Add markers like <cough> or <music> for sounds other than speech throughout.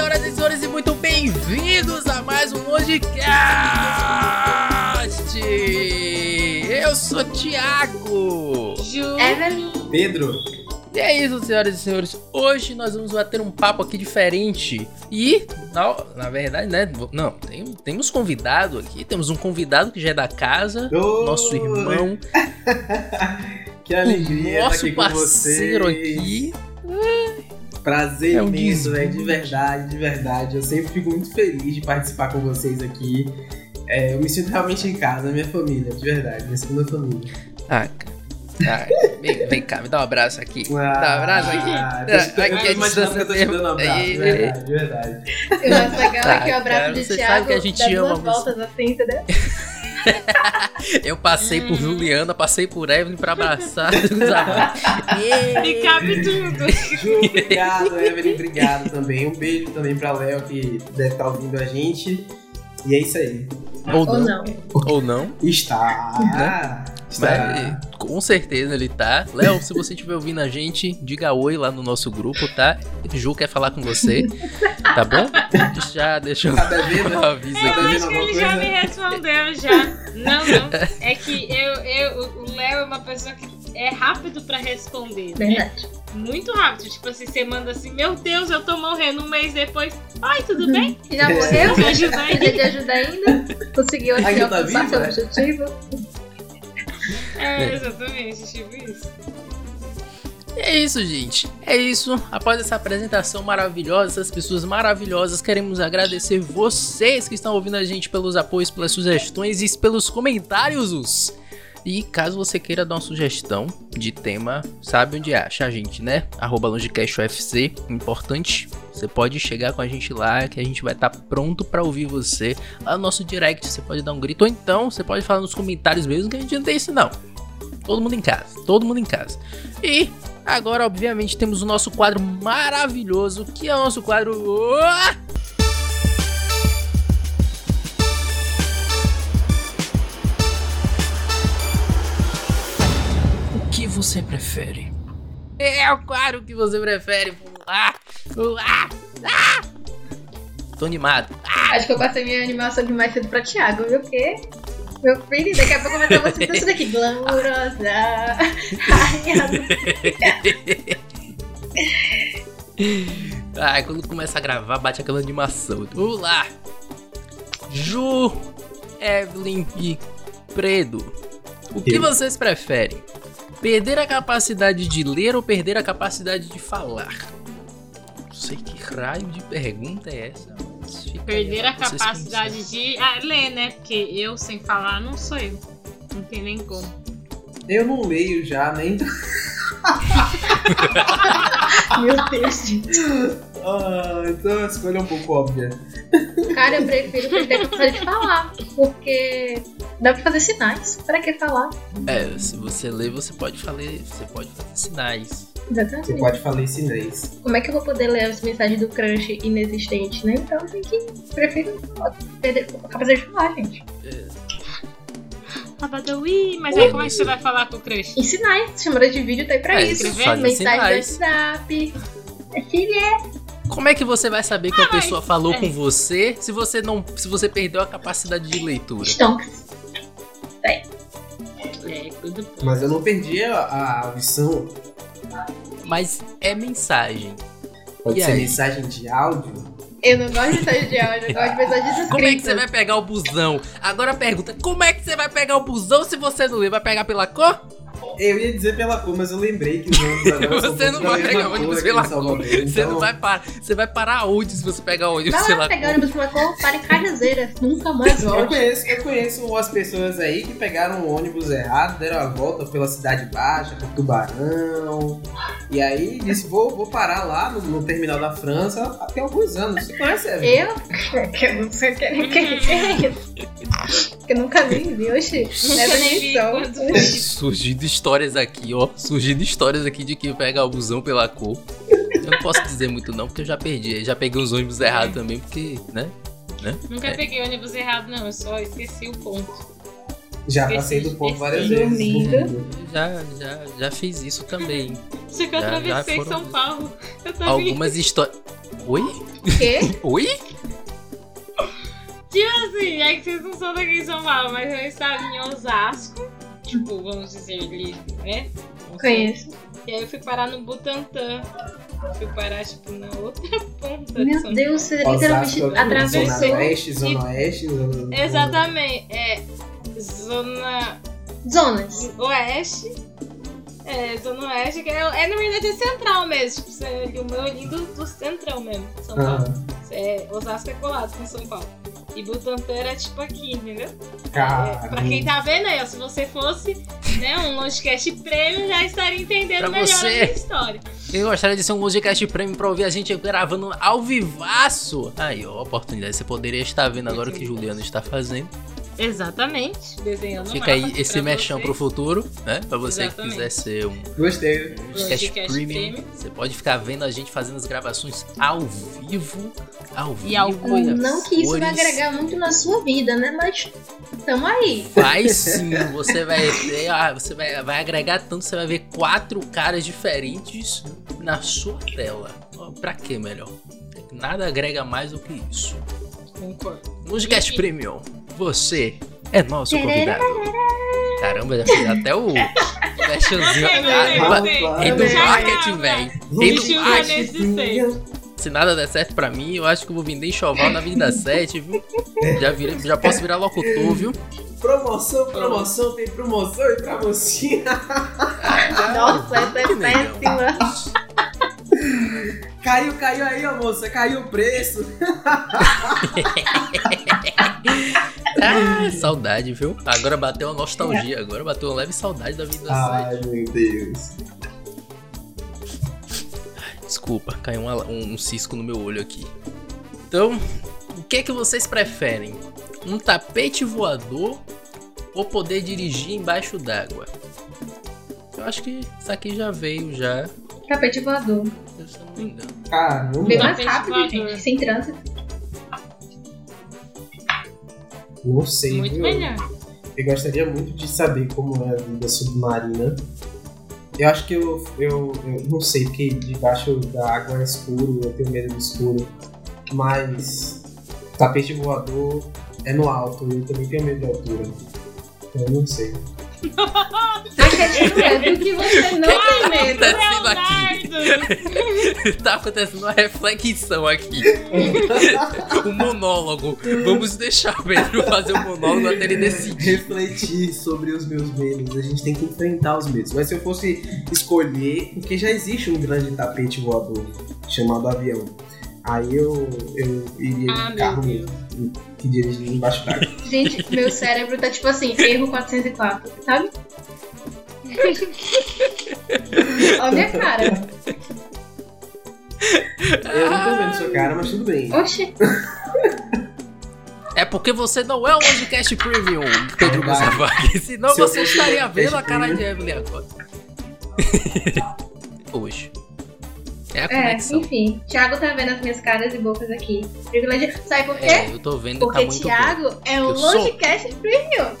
senhoras e senhores, e muito bem-vindos a mais um podcast! Eu sou Thiago! Ju. Evelyn. Pedro, E é isso, senhoras e senhores. Hoje nós vamos bater um papo aqui diferente. E, na, na verdade, né? Não, tem, temos convidado aqui. Temos um convidado que já é da casa. Oi. Nosso irmão. <laughs> que alegria nosso estar aqui com parceiro vocês. aqui. Prazer É um imenso, velho, de verdade, de verdade. Eu sempre fico muito feliz de participar com vocês aqui. É, eu me sinto realmente em casa, minha família, de verdade, minha segunda família. Ah, cara. Ah, vem, vem cá, me dá um abraço aqui. Dá um abraço aqui. Ah, Ah, tô- aqui eu é tô imaginando que eu tô te dando um abraço, de mesmo. verdade, de verdade. O mais legal Tá, é que o abraço cara, de Thiago sabe que a gente dá ama duas voltas assim, entendeu? <laughs> <laughs> Eu passei por Juliana, passei por Evelyn pra abraçar. <laughs> E cabe tudo. Ju, obrigado, Evelyn, obrigado também. Um beijo também pra Léo, que deve estar ouvindo a gente. E é isso aí. Ou Ou não. não. Ou não. Está. Está. Mas, com certeza ele tá. Léo, se você estiver ouvindo a gente, diga oi lá no nosso grupo, tá? Ju quer falar com você, tá bom? Já deixa eu Tá devendo? um aviso Eu Tá aqui. vendo acho que ele já me respondeu já. Não, não. É que eu, eu, o Léo é uma pessoa que é rápido pra responder. né? Verdade. Muito rápido. Tipo assim, você manda assim, meu Deus, eu tô morrendo. Um mês depois, oi, tudo bem? Já É. morreu? Me ajuda aí. Precisa de ajuda ainda? Conseguiu Ainda tá alcançar vivo, seu né? objetivo? <laughs> É, exatamente, tipo isso. É isso, gente. É isso. Após essa apresentação maravilhosa, essas pessoas maravilhosas, queremos agradecer vocês que estão ouvindo a gente pelos apoios, pelas sugestões e pelos comentários. E caso você queira dar uma sugestão de tema, sabe onde acha a gente, né? Arroba LongeCastUFC, importante. Você pode chegar com a gente lá, que a gente vai estar pronto pra ouvir você. Lá no nosso direct, você pode dar um grito, ou então você pode falar nos comentários mesmo, que a gente não tem isso não. Todo mundo em casa, todo mundo em casa. E Agora, obviamente, temos o nosso quadro maravilhoso, que é o nosso quadro. Você prefere? É o quadro que você prefere. Vamos lá, vamos lá. Ah! Tô animado. Acho que eu passei minha animação de mais cedo pra Thiago, viu? Porque. Meu filho, daqui a pouco vai estar você isso daqui. Glamourosa. Rainha <laughs> do- Ai, quando começa a gravar, bate aquela animação. Vamos lá. Ju, Evelyn e Predo. O que Eu. vocês preferem? Perder a capacidade de ler ou perder a capacidade de falar? Não sei que raio de pergunta é essa. fica Perder a capacidade de ah, ler, né? Porque eu sem falar não sou eu. Não tem nem como. Eu não leio já, nem. <laughs> <laughs> Meu Deus, gente. Ah, então a escolha é um pouco óbvia. Cara, eu prefiro perder a capacidade de falar. Porque dá pra fazer sinais. Pra que falar? É, se você ler, você pode falar, você pode fazer sinais. Você Exatamente. pode falar esse inglês. Como é que eu vou poder ler as mensagens do crush inexistente, né? Então tem que. Prefiro perder a capacidade de falar, gente. Abadawi, mas aí como é que você vai falar com o crush? Em sinais, chamada de vídeo tá aí pra É, isso. Mensagem sinais. do WhatsApp. É filha. Como é que você vai saber que a Ah, mas- pessoa falou é. com você se você não, se você perdeu a capacidade de leitura? Stonks. É, tudo bom. Mas eu não perdi a, a audição. Mas é mensagem. Pode E ser aí? mensagem de áudio. Eu não gosto de áudio, eu gosto de escrita. Como é que você vai pegar o busão? Agora pergunta, como é que você vai pegar o busão se você não lê? Vai pegar pela cor? Eu ia dizer pela cor, mas eu lembrei que os ônibus agora são Você não vai pegar ônibus cor pela Salvador, Você então- não vai parar. Você vai parar onde se você pegar ônibus Vai pela pegar cor? ônibus pra cor, para em Cajazeiras. Nunca mais Eu volte. conheço, eu conheço as pessoas aí que pegaram o ônibus errado, deram a volta pela Cidade Baixa, por Tubarão. E aí disse, vou, vou parar lá no, no terminal da França tem alguns anos. Você conhece, Evelyn? Eu? <laughs> Que eu não sei quem quem que é isso. Que eu nunca vi, oxi. Nunca Nessa nem Surgindo histórias aqui, ó. Surgindo histórias aqui de que pega o busão pela cor. Eu não posso dizer muito não, porque eu já perdi. Já peguei os ônibus errados também, porque, né? Nunca É. peguei ônibus errado, não. Eu só esqueci o ponto. Já Esse- passei do ponto várias vezes. Já, já, já fiz isso também. <laughs> Só que eu Já- já atravessei foram- São Paulo. Algumas histórias. Oi? Quê? <laughs> Oi? Tipo assim, é que vocês não são daqui em São Paulo, mas eu estava em Osasco. Tipo, vamos dizer ali, né? Não. Conheço. E aí eu fui parar no Butantã. Fui parar, tipo, na outra <laughs> ponta de Meu São Deus, você literalmente Osasco, atravessou. Zona Leste, Zona Oeste, Zona... Exatamente. É. Zona Zonas. Oeste. É, Zona Oeste, que é, é na verdade é central mesmo. Tipo, você é o meu olhinho do, do centrão mesmo, São Paulo. Ah, É, Osasco é colado com São Paulo. E Butantã era tipo aqui, entendeu? É, cara. pra quem tá vendo aí, ó, se você fosse né, um Longecast Prêmio, já estaria entendendo Pra melhor você. a minha história. Eu gostaria de ser um Logicast Premium pra ouvir a gente gravando ao vivaço. Aí, ó, oportunidade. Você poderia estar vendo agora o que Juliano está fazendo. Exatamente. Desenhando Fica aí esse vocês. pro futuro, né? Pra você Exatamente. que quiser ser um Gostei. Logicast Premium, Premium. você pode ficar vendo a gente fazendo as gravações ao vivo. Ao vivo. E ao a Não que isso vai agregar muito na sua vida, né? Mas tamo aí. Vai sim, você vai ter, ah, você vai, vai agregar tanto, você vai ver quatro caras diferentes na sua tela. Pra que melhor? Nada agrega mais do que isso. Concordo. Musicast Enfim. Premium, você é nosso convidado. Caramba, já fiz até o fashionzinho. Caramba, gostei. Rei do marketing, velho. Rei do marketing. Se nada der certo pra mim, eu acho que eu vou vender enxoval na Avenida 7, viu? Já, virei, já posso virar locutor, viu? Promoção, promoção, tem promoção e pra mocinha. <laughs> Nossa, essa é péssima. Caiu, caiu aí, ó, moça, caiu o preço. <laughs> Ah, <laughs> <laughs> saudade, viu? Agora bateu a nostalgia, agora bateu uma leve saudade da Avenida 7. Ai, meu Deus. Desculpa, caiu uma- um, um cisco no meu olho aqui. Então, o que é que vocês preferem? Um tapete voador ou poder dirigir embaixo d'água? Eu acho que isso aqui já veio já, Tapete voador. se eu não me engano. Caramba. Bem mais rápido, gente. Sem trânsito. Não sei, Muito viu? melhor. Eu gostaria muito de saber como é a vida submarina. Eu acho que eu, eu, eu não sei, porque debaixo da água é escuro, eu tenho medo do escuro. Mas tapete voador é no alto, e eu também tenho medo de altura. Então eu não sei. A questão é do que você não tem medo. aqui? <laughs> Tá acontecendo uma reflexão aqui. <laughs> Um monólogo. Vamos deixar o Pedro fazer o monólogo até ele decidir. Refletir sobre os meus medos. A gente tem que enfrentar os medos. Mas se eu fosse escolher, porque já existe um grande tapete voador chamado avião. Aí eu, eu iria Ah, de carro mesmo. Que dirigia embaixo d'água. Gente, meu <laughs> cérebro tá tipo assim, erro 404, sabe? Olha a minha cara. Eu não tô vendo sua cara, mas tudo bem. Oxi. É porque você não é o Logicast Premium, Pedro. Guzavag. Senão Se você estaria vendo a cara de. Evelyn agora. Hoje. É a É, enfim. Thiago tá vendo as minhas caras e bocas aqui. Privilégio. Sabe por quê? É, eu tô vendo que Porque tá muito bom. Thiago é um. Longecast Premium.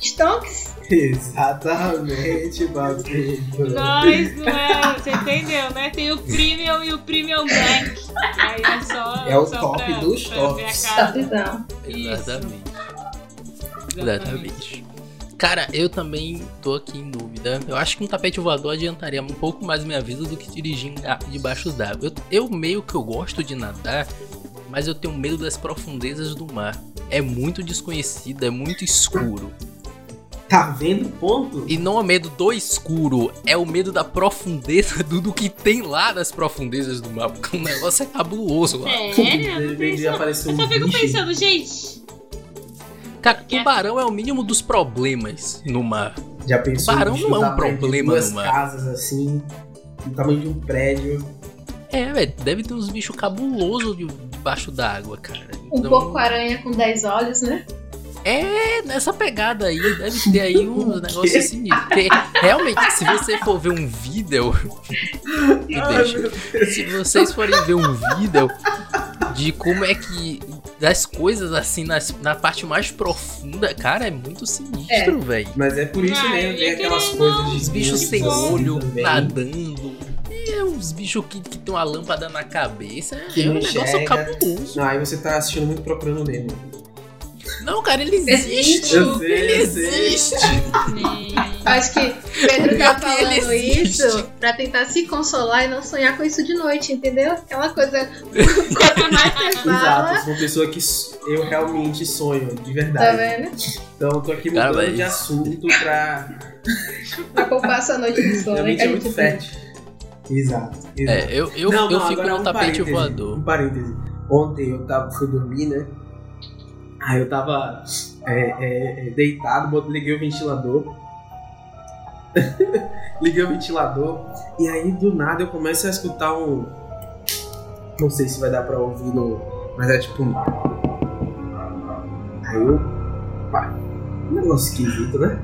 Stonks. Exatamente, Babilônia. Nós não é. Você entendeu, né? Tem o Premium e o Premium Black. Aí é só. É o só top pra, dos pra tops. Topzão. Isso. Exatamente. Exatamente. Cara, eu também tô aqui em dúvida. Eu acho que um tapete voador adiantaria um pouco mais minha vida do que dirigir debaixo d'água. Eu, eu meio que eu gosto de nadar, mas eu tenho medo das profundezas do mar. É muito desconhecido, é muito escuro. Tá vendo? Ponto? E não é medo do escuro, é o medo da profundeza do, do que tem lá nas profundezas do mar. Porque <laughs> o negócio é cabuloso lá. De Eu penso, Eu um só fico bicho. pensando, gente. Cara, tubarão é o mínimo dos problemas no mar. Já pensou Tubarão um não é um problema duas no mar. casas assim, do tamanho de um prédio. É, velho, deve ter uns bichos cabulosos de- debaixo da água, cara. Um Então, porco-aranha com 10 olhos, né? É, nessa pegada aí, deve ter aí <laughs> uns negócios assim. Porque, realmente, se você for ver um vídeo. <laughs> Me Ai, Deus. Se vocês forem ver um vídeo de como é que. Das coisas assim, nas- na parte mais profunda, cara, é muito sinistro, velho. Mas é por isso Ah, mesmo, eu tem ia aquelas coisas de Os bichos bicho sem bom. olho, também. nadando. é uns bichos que, que tem uma lâmpada na cabeça. Que é um não negócio enxerga. cabuloso. Não, aí você tá assistindo muito Procurando Nemo. Não, cara, ele existe. Eu sei, ele eu existe. Acho que Pedro tá <laughs> falando isso pra tentar se consolar e não sonhar com isso de noite, entendeu? Aquela coisa. <laughs> <laughs> Quanto mais você Exato, fala, eu sou uma pessoa que eu realmente sonho, de tá verdade. vendo? Então eu tô aqui Cara, mudando mas- de assunto pra. Pra poupar sua noite de sono. Minha mente que a é muito fértil. Exato. exato. É, eu, eu, Não, eu não, fico no um tapete parêntese, voador. Um parêntese. Ontem eu tava, fui dormir, né? Aí eu tava é, é, é, deitado, liguei o ventilador. <laughs> liguei o ventilador. E aí do nada eu começo a escutar um. Não sei se vai dar pra ouvir no. Mas é tipo um. Aí eu. Pá, um negócio esquisito, né?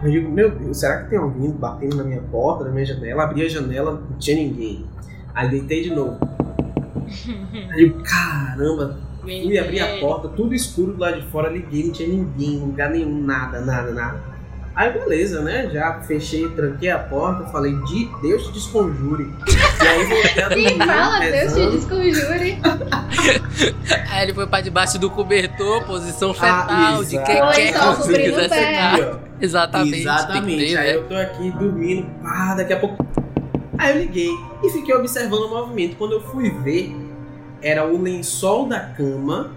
Eu digo, meu Deus, será que tem alguém batendo na minha porta, na minha janela? Abri a janela, não tinha ninguém. Aí deitei de novo. <laughs> Aí eu, caramba, fui abrir a porta, tudo escuro do lado de fora, liguei, não tinha ninguém, lugar nenhum, nada, nada, nada. Aí beleza, né? Já fechei, tranquei a porta, falei, de Deus te desconjure. <laughs> E aí voltei a dormir, Sim, fala, Deus te desconjure. <laughs> Aí ele foi pra debaixo do cobertor, posição Ah, fetal, de quem quer pé. sentar. Exatamente. Exatamente. ter, Aí né? eu tô aqui dormindo, pá, daqui a pouco. Aí eu liguei e fiquei observando o movimento. Quando eu fui ver, era o lençol da cama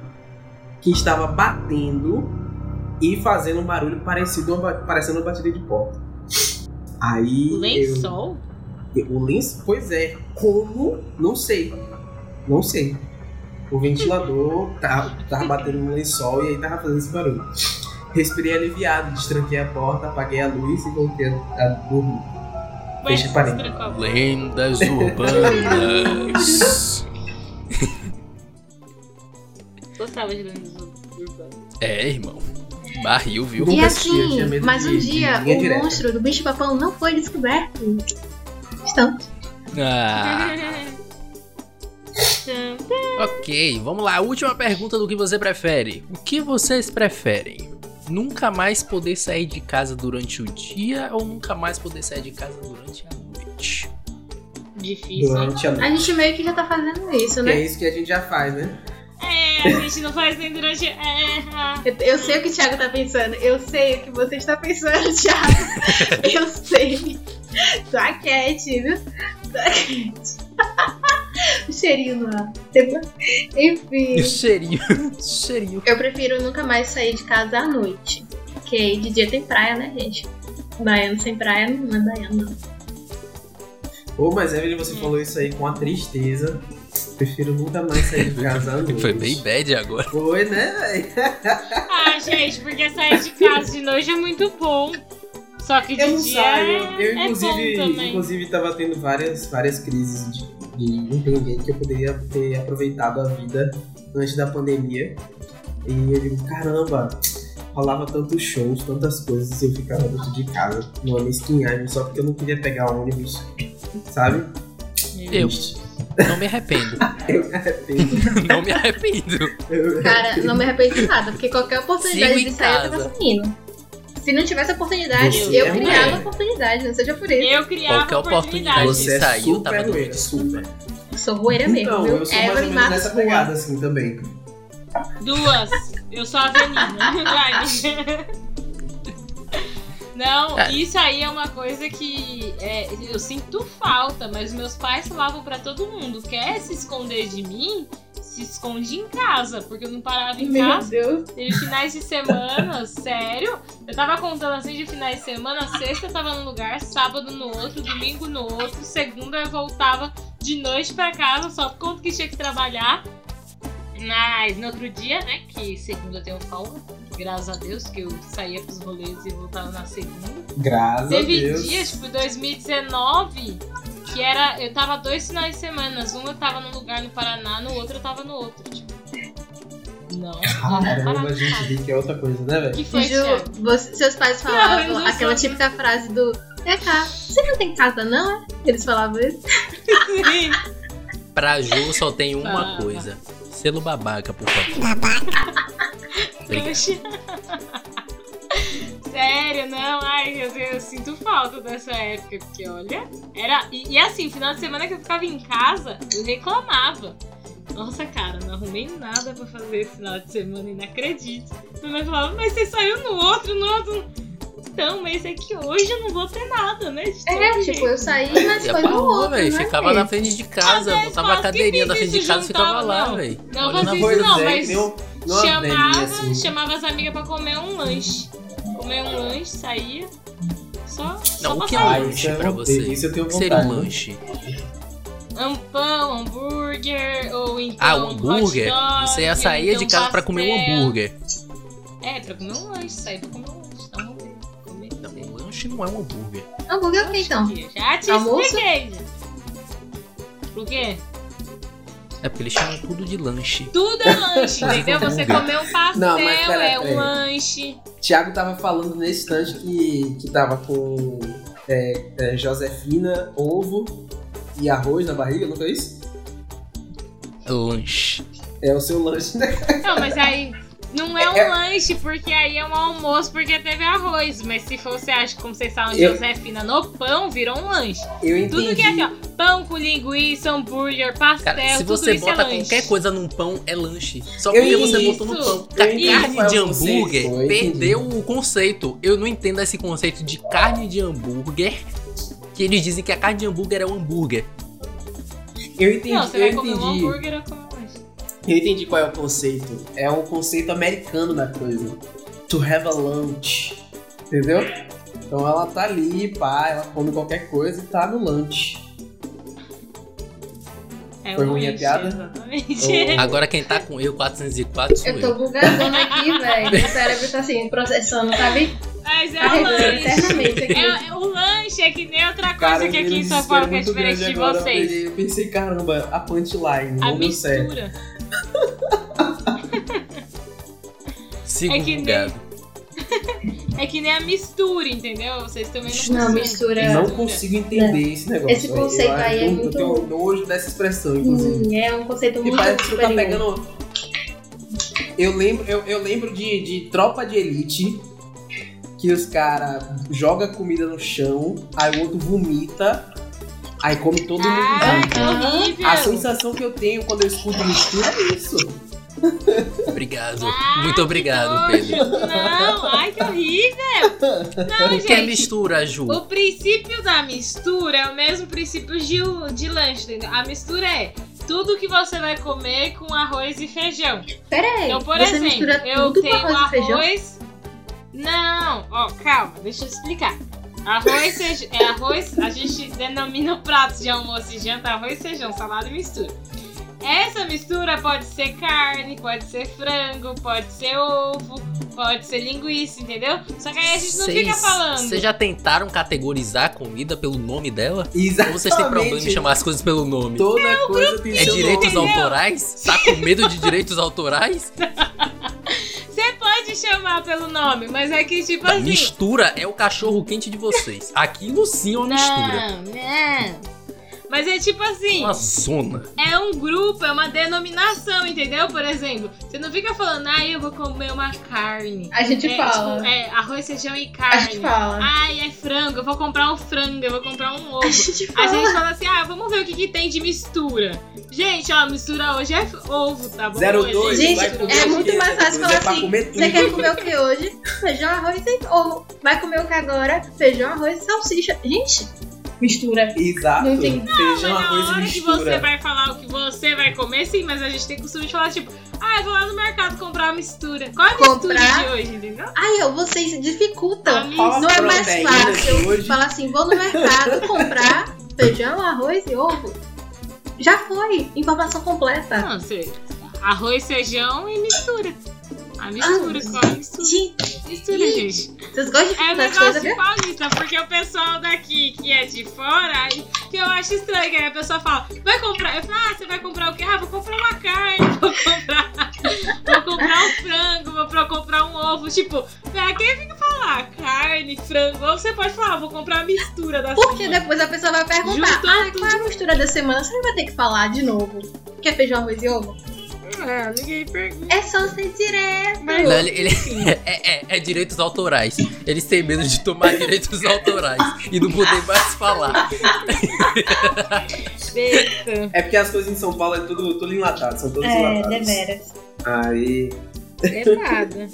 que estava batendo e fazendo um barulho parecido parecendo uma batida de porta. Aí. eu- Lençol? o lençol, pois é. Como? Não sei. Não sei. O ventilador tava, tava batendo no lençol e aí tava fazendo esse barulho. Respirei aliviado, destranquei a porta, apaguei a luz e voltei a, dormir. Fecha Mas parênteses. trancou a porta. Lendas urbanas. Gostava de lendas urbanas. é, irmão. Barril, viu? E assim, medo mas um de dia o direta. monstro do bicho papão não foi descoberto. Então, Ah, <laughs> ok, vamos lá. Última pergunta do que você prefere. O que vocês preferem? Nunca mais poder sair de casa durante o dia ou nunca mais poder sair de casa durante a noite? Difícil. Durante a a noite. gente meio que já tá fazendo isso, Que é né? isso que a gente já faz, né? É, a gente não faz nem durante. É. Eu, eu sei o que o Thiago tá pensando. Eu sei o que você está pensando, <laughs> Thiago. eu sei. Tá quieto, viu? Tá quieto. <laughs> o cheirinho ar. Enfim. O cheirinho. o cheirinho. Eu prefiro nunca mais sair de casa à noite. Porque aí de dia tem praia, né, gente? Baiano sem praia não é baiano, não. Ô, mas Evelyn, você falou isso aí com a tristeza. Prefiro nunca mais sair de casa à <laughs> noite. Foi bem bad agora. Foi, né, velho? <laughs> Ah, gente, porque sair de casa de noite é muito bom. Só que de Eu não dia saio. é, Eu, é bom inclusive, também. inclusive, tava tendo várias, várias crises de, de entender que eu poderia ter aproveitado a vida antes da pandemia. E eu digo, caramba, rolava tantos shows, tantas coisas, e eu ficava dentro de casa, numa mesquinhagem, só porque eu não queria pegar ônibus, sabe? Eu. Não me arrependo. <laughs> Eu me arrependo. Não me arrependo. Eu- Cara, não me arrependo de nada, porque qualquer oportunidade Sigo de sair eu tava saindo. Se não tivesse oportunidade, Você eu é criava mulher. oportunidade, não seja por isso. Eu criava Qualquer oportunidade. oportunidade. Você é Saiu, super tava super. Sou roeira mesmo, Então, viu? eu sou mais ou menos nessa pegada assim também. Duas. Eu sou a Avelina. <laughs> Não, É. isso aí é uma coisa que é, eu sinto falta, mas meus pais falavam pra todo mundo: quer se esconder de mim? Se esconde em casa, porque eu não parava em Meu casa. Deus. Teve finais de semana, <laughs> sério. Eu tava contando assim de finais de semana, sexta eu tava num lugar, sábado no outro, domingo no outro, segunda eu voltava de noite pra casa, só por conta que tinha que trabalhar. Mas no outro dia, né, que segunda eu tenho folga, graças a Deus, que eu saía pros rolês e voltava na segunda. Graças a Teve Deus. dias, tipo 2019, que era. Eu tava dois finais de semana. Um eu tava num lugar no Paraná, no outro eu tava no outro. Tipo. Não, Caramba, a gente vê que é outra coisa, né, velho? que foi, Ju, você- seus pais falavam não aquela sou- típica frase do É cá, você não tem casa não, é? Eles falavam isso. <laughs> Pra Ju só tem uma Ah. coisa. Selo babaca, por favor. Obrigado. Trouxa. Sério, não. Ai, eu, eu sinto falta dessa época, porque olha, era. E, e assim, final de semana que eu ficava em casa, eu reclamava. Nossa, cara, não arrumei nada pra fazer esse final de semana e não acredito. Minha mãe falava, mas você saiu no outro, no outro. Então, mas é que hoje eu não vou ter nada, né? É, tipo, jeito. eu saí, mas foi no rua, outro, velho. né? Ficava na frente de casa, Às botava a cadeirinha na frente de casa e ficava lá, não. velho. Não Olhando fazia isso não, é, mas um- chamava, assim. chamava as amigas pra comer um lanche. Comer um lanche, saía. Só, só Não, o pra que é um Ah, lanche isso é pra um- você? isso eu tenho O que seria um vontade. lanche? Um pão, hambúrguer, ou então. Ah, o hambúrguer? hot dog, Você ia sair então de casa pra comer um pastel. hambúrguer. É, pra comer um lanche, sair pra comer um lanche. Não, é um hambúrguer. Hambúrguer é o que então? Já te Almoço? expliquei. Por quê? É porque eles chamam tudo de lanche. Tudo é lanche, entendeu? Você Hambúrguer. comer um pastel Não, mas pera- é um lanche. Thiago tava falando nesse instante que, que tava com é, é, Josefina, ovo e arroz na barriga, não foi isso? Lanche. É o seu lanche, né? Não, mas aí não é um É- lanche, porque aí é um almoço porque teve arroz. Mas se você acha, como vocês falam, Eu- Josefina no pão, virou um lanche. Eu entendi. Tudo que é assim, ó, pão com linguiça, hambúrguer, pastel, Cara, se tudo você isso bota é lanche. qualquer coisa num pão, é lanche. Só Eu porque você entendi. botou no pão. Entendi Carne é de hambúrguer entendi. perdeu o conceito. Eu não entendo esse conceito de carne de hambúrguer. Que eles dizem que a carne de hambúrguer é o hambúrguer. Eu entendi, Não, você eu vai comer um entendi. hambúrguer ou comer um. Eu entendi qual é o conceito. É um conceito americano da coisa. To have a lunch. Entendeu? Então ela tá ali, pá, ela come qualquer coisa e tá no lunch. É Foi ruim a piada? Exatamente. <laughs> Agora quem tá com eu 404 sou Eu eu. tô bugadona aqui, velho. Meu cérebro tá assim, processando, sabe? Mas é o lanche. É, é- o lanche é que nem outra coisa Cara, que aqui em São Paulo que é diferente de agora. vocês. Eu pensei, caramba, a punchline, A não deu certo. Sigo É que nem-. <laughs> É que nem a mistura, entendeu? Vocês também não Não, conseguem. mistura. Não consigo entender esse negócio. Esse conceito eu, aí é muito- Eu tenho nojo dessa expressão, inclusive. Hum, é um conceito E muito parece que você tá pegando. Eu lembro, eu, eu lembro de, de tropa de elite que os caras jogam comida no chão, aí o outro vomita, aí come todo mundo Ah, junto. que horrível! A sensação que eu tenho quando eu escuto mistura é isso. Obrigado. Ah, Muito obrigado. Pedro. Não, ai que horrível! Não, O que é gente. mistura, Ju? O princípio da mistura é o mesmo princípio de, de lanche, entendeu? A mistura é tudo que você vai comer com arroz e feijão. Pera aí, Então, por você exemplo, mistura eu tudo com tenho arroz feijão? arroz. Não, ó, calma, deixa eu explicar. Arroz, feijão, é arroz, a gente denomina o prato de almoço e janta arroz, feijão, salada e mistura. Essa mistura pode ser carne, pode ser frango, pode ser ovo, pode ser linguiça, entendeu? Só que aí a gente não fica falando. Vocês já tentaram categorizar a comida pelo nome dela? Exatamente. Ou vocês têm problema em chamar as coisas pelo nome? Toda coisa tem É direitos nome. Autorais? Tá com medo de direitos autorais? <laughs> Você pode chamar pelo nome, mas é que tipo Não, assim. mistura é o cachorro quente de vocês. Aquilo sim é uma mistura. Não, não. Mas é tipo assim. Uma zona. É um grupo, é uma denominação, entendeu? Por exemplo, você não fica falando, ah, eu vou comer uma carne. A gente é, fala. tipo, é arroz, feijão e a carne. gente fala. Ai, é frango, eu vou comprar um frango, eu vou comprar um ovo. a gente A fala. gente fala assim, ah, vamos ver o que, que tem de mistura. Gente, ó, mistura hoje é ovo, tá bom? 02, Hoje Gente, vai mistura comer é muito mais fácil 02 falar é assim, comer tudo. Você quer comer o que hoje? Feijão, arroz e ovo. Vai comer o que agora? Feijão, arroz e salsicha. Gente, mistura. Exato. Não tem- Mas Feijão, na arroz e hora que você mistura. vai falar o que você vai comer, sim, mas a gente tem costume de falar, tipo, ah, eu vou lá no mercado comprar uma mistura. Qual é a mistura Comprar? de hoje, entendeu? Ai, ó, vocês dificultam. Não é mais fácil falar assim, vou no mercado comprar <laughs> feijão, arroz e ovo. Já foi. Informação completa. Não, você. Arroz, feijão e mistura. A mistura, Ah, qual é a mistura? Gente, Mistura, ih, gente. vocês gostam de É as negócio paulista, porque o pessoal daqui que é de fora, que eu acho estranho, aí a pessoa fala, vai comprar. Eu falo, ah, você vai comprar o quê? Ah, vou comprar uma carne, <laughs> vou comprar. vou comprar um frango, vou pra- comprar um ovo. Tipo, pra quem fica falar carne, frango, ou você pode falar, vou comprar a mistura da Porque semana. depois a pessoa vai perguntar, Juntou ah, tudo. qual é a mistura da semana? Você vai ter que falar de novo. Quer feijão, arroz e ovo? É, ninguém pergunta. É só ser direto. Mas, Não, ele, ele- <laughs> é, é- é direitos autorais. Eles têm medo de tomar direitos autorais e não poder mais falar. <laughs> É porque as coisas em São Paulo é tudo, tudo enlatado, são todas É, enlatadas. deveras. Aí. Errado.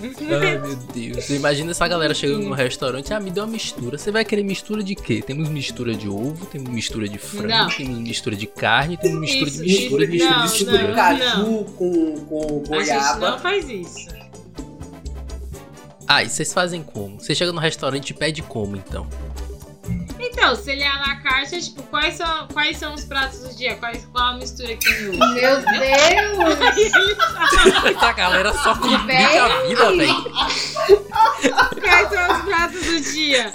<laughs> Ai, meu Deus. Imagina essa galera chegando no restaurante. Ah, me deu uma mistura. Você vai querer mistura de quê? Temos mistura de ovo, temos mistura de frango, Não. temos mistura de carne, temos mistura Isso, de mistura de não, mistura de Mistura mistura. de caju com, com A gente não goiaba. faz isso. Ah, e vocês fazem como? Você chega no restaurante e pede como, então? Então, se ele é à la carte, é tipo, quais são, quais são os pratos do dia? Quais, qual a mistura que tem hoje? Meu Deus! Aí ele fala, Essa galera só complica a vida, velho. quais são os pratos do dia?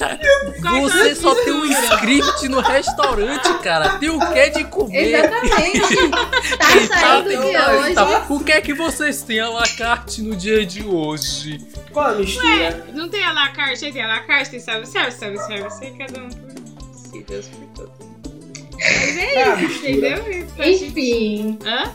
Quais Você só tem um script no restaurante, cara. Tem o que de comer. Exatamente. Tá Eita, saindo de hoje. eita, O que é que vocês têm à la carte no dia de hoje? Qual a mistura? Não tem à la carte, tem à la carte, tem self-service, self-service, cada um por Deus por todos. Mas é É a isso, entendeu? Isso, a gente- Enfim. Hã?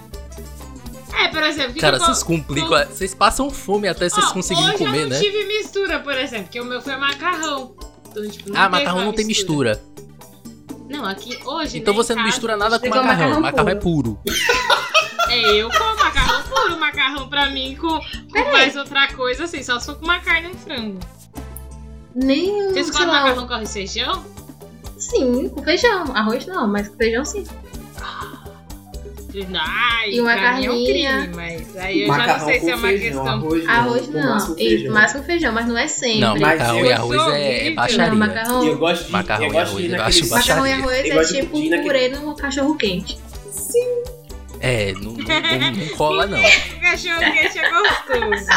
É, por exemplo, que Cara, vocês complicam. Vocês passam fome até vocês Ó, conseguirem hoje comer, eu não né? tive mistura, por exemplo, porque o meu foi macarrão. Então, tipo, Ah, macarrão não tem mistura. Não, aqui hoje. Então né, você não casa, mistura nada com macarrão. macarrão Macarrão é puro. <laughs> É, eu como macarrão puro, macarrão pra mim com, com mais outra coisa, assim, só se for com uma carne e um frango. Nem, Vocês comem macarrão com arroz e feijão? Sim, com feijão. Arroz não, mas com feijão sim. Ai, E uma mim é um carninha. crime, mas aí eu já Macarrão não sei com se é uma feijão, questão. Arroz não. Arroz com não. máximo Isso, feijão. máximo feijão, mas não é sempre. Não, macarrão e arroz é, é baixaria. Não, macarrão. E eu gosto de, Macarrão eu e gosto de arroz, Macarrão e arroz é tipo um naquele- purê no cachorro quente. É, não, não, não- não cola não. O <laughs> cachorro quente é gostoso.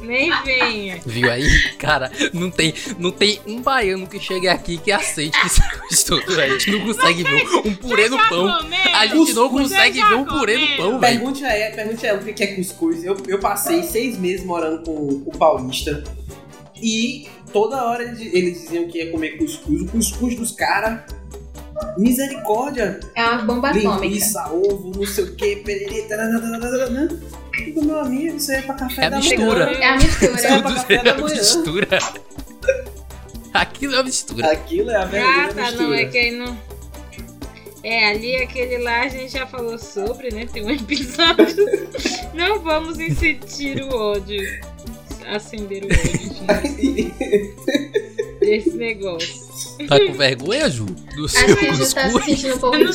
Nem venha. Viu aí? Cara, não tem, não tem um baiano que chegue aqui que aceite que isso é gostoso. A gente não consegue ver um purê no pão. comeu? A gente não consegue ver um purê no pão, velho. Pergunte a ela, pergunte a ela o que é cuscuz. Eu, eu passei seis meses morando com o paulista e toda hora eles, eles diziam que ia comer cuscuz. O cuscuz dos caras, misericórdia. É uma bomba atômica. Linguiça, ovo, não sei o que, pererê, tarararararararã. Tudo, meu amigo, isso aí é pra café É a da mistura. manhã. É a mistura. Isso é pra café é da manhã. mistura. Aquilo é uma mistura. Aquilo é a Ah, verdadeira tá, mistura. não, é que aí não. É, ali aquele lá a gente já falou sobre, né? Tem um episódio. <laughs> não vamos incitir o ódio. Acender o ódio, gente, desse negócio. Tá com vergonha, Ju? Do seu Acho que a gente tá se sentindo um pouco Eu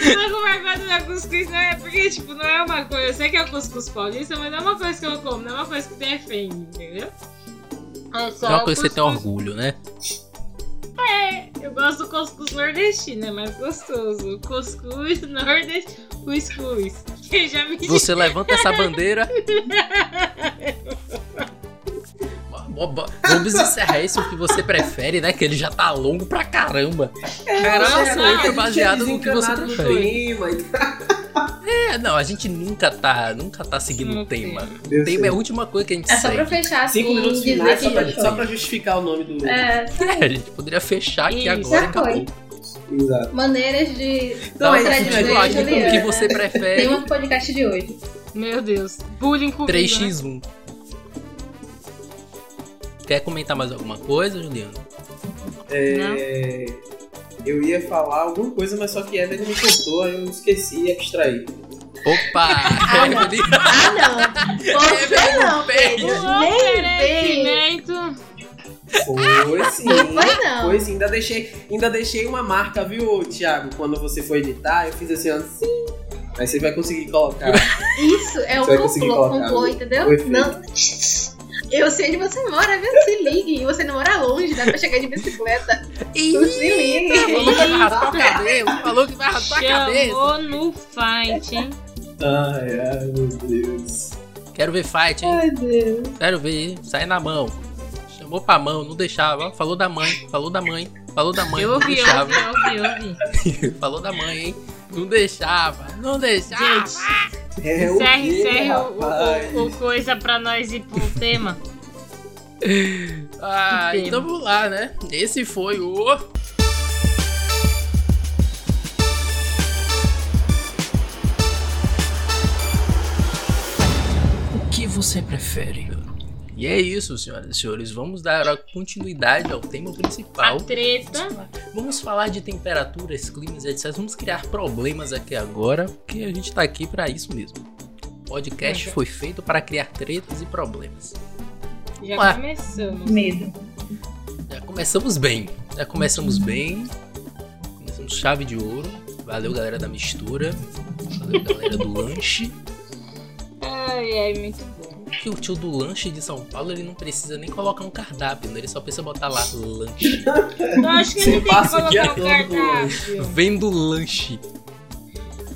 não tô com intimidada. vergonha. Não, do meu cuscuz, não é porque, tipo, não é uma coisa. Eu sei que é o cuscuz paulista, mas não é uma coisa que eu como, não é uma coisa que defende, entendeu? É só É uma coisa que você tem orgulho, né? Eu gosto do cuscuz nordestino, é mais gostoso. Cuscuz nordestino. Cuscuz. Que <laughs> já me Você levanta essa bandeira. <laughs> Vamos encerrar isso que você prefere, né? Que ele já tá longo pra caramba. Você só é baseado no que você prefere. É, não, a gente nunca tá, nunca tá seguindo Não o tema. O tema sei. é a última coisa que a gente É só segue. pra fechar assim Cinco minutos finais só pra, só pra justificar o nome do. É, <laughs> É, a gente poderia fechar aqui Isso. agora e acabou. Exato. maneiras de Então, é é gente. tipo, o que você prefere. Tema do podcast de hoje. Meu Deus. Bullying comigo. né? 3x1. Quer comentar mais alguma coisa, Juliano? É, Eu ia falar alguma coisa, mas só que Evelyn me contou, aí eu esqueci e abstraí. Opa! <laughs> <laughs> Ah, não. Ah, não. Você não, perde. Pedro. Nem. Foi sim. Não foi, não. Foi sim, ainda deixei, ainda deixei uma marca, viu, Thiago? Quando você for editar, eu fiz assim, ó, sim. Aí você vai conseguir colocar. Isso é Você conseguir complô, colocar complô o- entendeu? o. Não. Eu sei onde você mora, viu? Se ligue. Você não mora longe, dá pra chegar de bicicleta. Não se ligue. Falou que vai raspar o cabelo, falou que vai raspar a cabeça. Chamou no fight, hein? Ai, ai, meu Deus. Quero ver fight, hein? Ai, Deus. Quero ver, hein? sai na mão. Chamou pra mão, não deixava. Falou da mãe, falou da mãe, falou da mãe, Eu não ouvi, eu deixava. ouvi, eu ouvi, eu ouvi. <laughs> falou da mãe, hein? Não deixava, não deixava. Gente, é encerra, encerra o, o, o, coisa pra nós ir pro <laughs> tema. ah, tema. então vamos lá, né? Esse foi o. O que você prefere? E é isso, senhoras e senhores. Vamos dar a continuidade ao tema principal. A treta. Vamos falar de temperaturas, climas, etc. Vamos criar problemas aqui agora, porque a gente tá aqui pra isso mesmo. O podcast Uhum. foi feito para criar tretas e problemas. Já começamos. Medo. Já começamos bem. Já começamos bem. Começamos chave de ouro. Valeu, galera da mistura. Valeu, galera do lanche. Ai, ai, muito bom. Que o tio do lanche de São Paulo, ele não precisa nem colocar um cardápio, né? Ele só precisa botar lá lanche. Eu acho que Você ele tem que colocar o cardápio. Vendo lanche.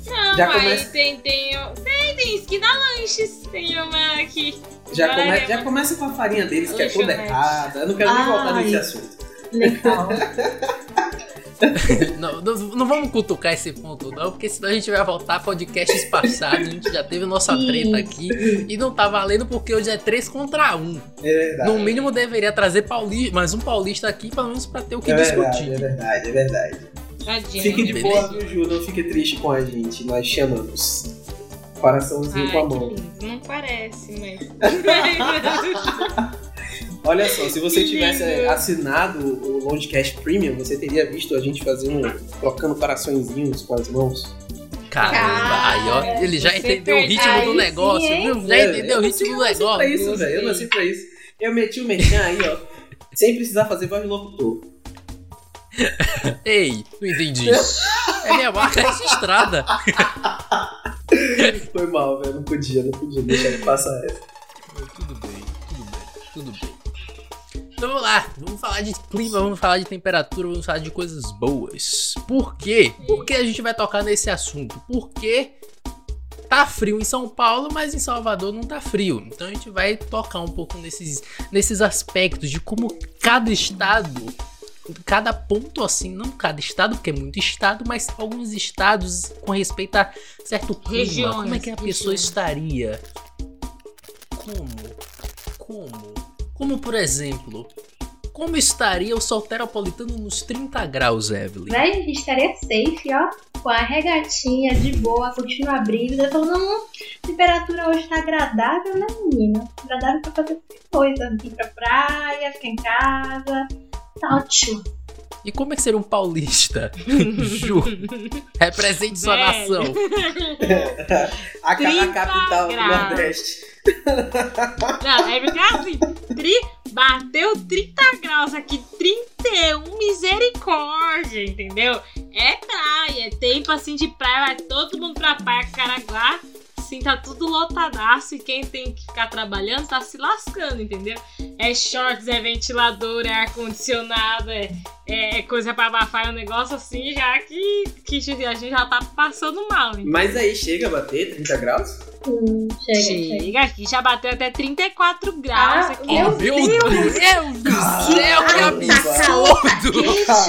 Não, Já começa- tem, tem, tem, tem esquina lanches. Tem uma aqui. Já, come- é, já começa com a farinha deles, que é toda errada. Eu não quero nem voltar Ai. nesse assunto. Legal. <laughs> <laughs> Não, não, não vamos cutucar esse ponto, não, porque senão a gente vai voltar a podcasts passados. A gente já teve nossa treta aqui e não tá valendo porque hoje é 3 contra 1. É verdade. No mínimo deveria trazer paulista, mais um paulista aqui, pelo menos pra ter o que é verdade, discutir. é verdade, é verdade. Tadinho. Fique de Beleza. boa, viu, Ju? Não fique triste com a gente. Nós chamamos. Coraçãozinho Ai, com a mão. Não parece, mas. <laughs> Olha só, se você tivesse assinado o Longcast Premium, você teria visto a gente fazendo, trocando coraçõezinhos com as mãos. Caramba, aí ó, ele já entendeu o ritmo do negócio, sim, viu? Já É, entendeu eu o ritmo do Eu nasci negócio. pra isso, velho. Eu nasci pra isso. Eu meti o merchan aí, ó. Sem precisar fazer voz de locutor. Ei, não entendi. É minha marca registrada. Foi mal, velho. Não podia, não podia deixar ele passar essa. Tudo bem, tudo bem, tudo bem. Então vamos lá, vamos falar de clima, vamos falar de temperatura, vamos falar de coisas boas. Por quê? Por que a gente vai tocar nesse assunto? Porque tá frio em São Paulo, mas em Salvador não tá frio. Então a gente vai tocar um pouco nesses, nesses aspectos de como cada estado, cada ponto assim, não cada estado, porque é muito estado, mas alguns estados com respeito a certo clima. Regiões, como é que a pessoa estaria? Como? Como? Como, por exemplo, como estaria o solteropolitano nos 30 graus, Evelyn? Véi, estaria safe, ó. Com a regatinha de boa, curtindo a brisa. Falando, hum, a temperatura hoje tá agradável, né, menina? Agradável pra fazer qualquer coisa. Ir pra praia, ficar em casa. Tá ótimo. E como é que seria um paulista? <laughs> Ju, represente sua Velho. nação. <laughs> A, a 30 capital do. Nordeste. Não, é porque assim, tri- bateu 30 graus aqui, 31, misericórdia, entendeu? É praia, é tempo assim de praia, vai todo mundo pra praia, Caraguá, assim, tá tudo lotadaço e quem tem que ficar trabalhando tá se lascando, entendeu? É shorts, é ventilador, é ar-condicionado, é, é coisa pra abafar, é um negócio assim já que, que a gente já tá passando mal, entendeu? Mas aí chega a bater 30 graus? Hum, chega, chega. Chega aqui, já bateu até 34 graus Ah, aqui. meu Oh, meu Deus do céu, que absurdo!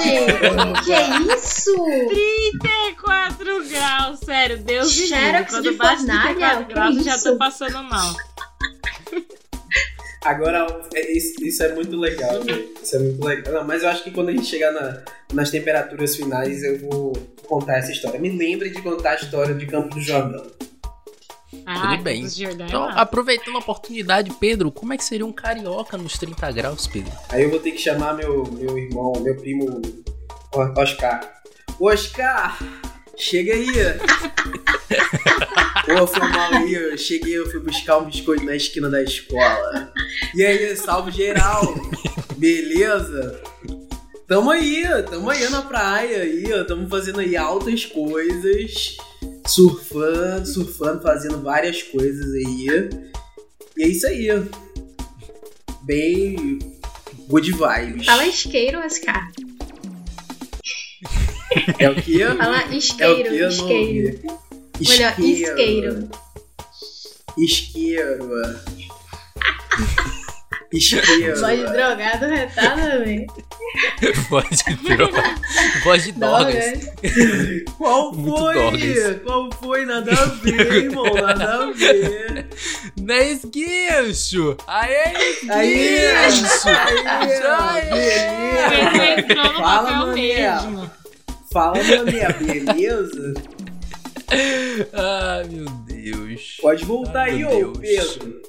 Gente, que é isso? 34 graus, sério, Deus me livre. Xerox Quando de bate 34 que graus, já tô isso? passando mal. Agora, é- isso, isso é muito legal, velho. Isso é muito legal. Não, mas eu acho que quando a gente chegar na- nas temperaturas finais, eu vou contar essa história. Me lembre de contar a história de Campo do Jordão. Ah, Tudo bem. É Então, aproveitando a oportunidade, Pedro, como é que seria um carioca nos 30 graus, Pedro? Aí eu vou ter que chamar meu, meu irmão, meu primo Oscar. Oscar, chega aí. <laughs> Ô, foi mal aí, eu cheguei, eu fui buscar um biscoito na esquina da escola. E aí, salve geral. Beleza? Tamo aí, tamo aí na praia aí, ó, tamo fazendo aí altas coisas, surfando, surfando, fazendo várias coisas aí. E é isso aí. Bem good vibes. Fala isqueiro, Oscar. É o que? Fala É o isqueiro, que? Isqueiro. Melhor, isqueiro. Isqueiro. Isqueiro. Voz de drogado retada, velho. Voz de droga. Voz de. Qual Muito foi? dogas. Qual foi? Nada a ver, irmão. Nada a ver. <laughs> Não é esguicho! Aê, beleza. Você entrou no Fala, mané. Fala, mané, beleza? Ai, <laughs> meu Deus. Pode voltar Ai, aí, ô. Pedro.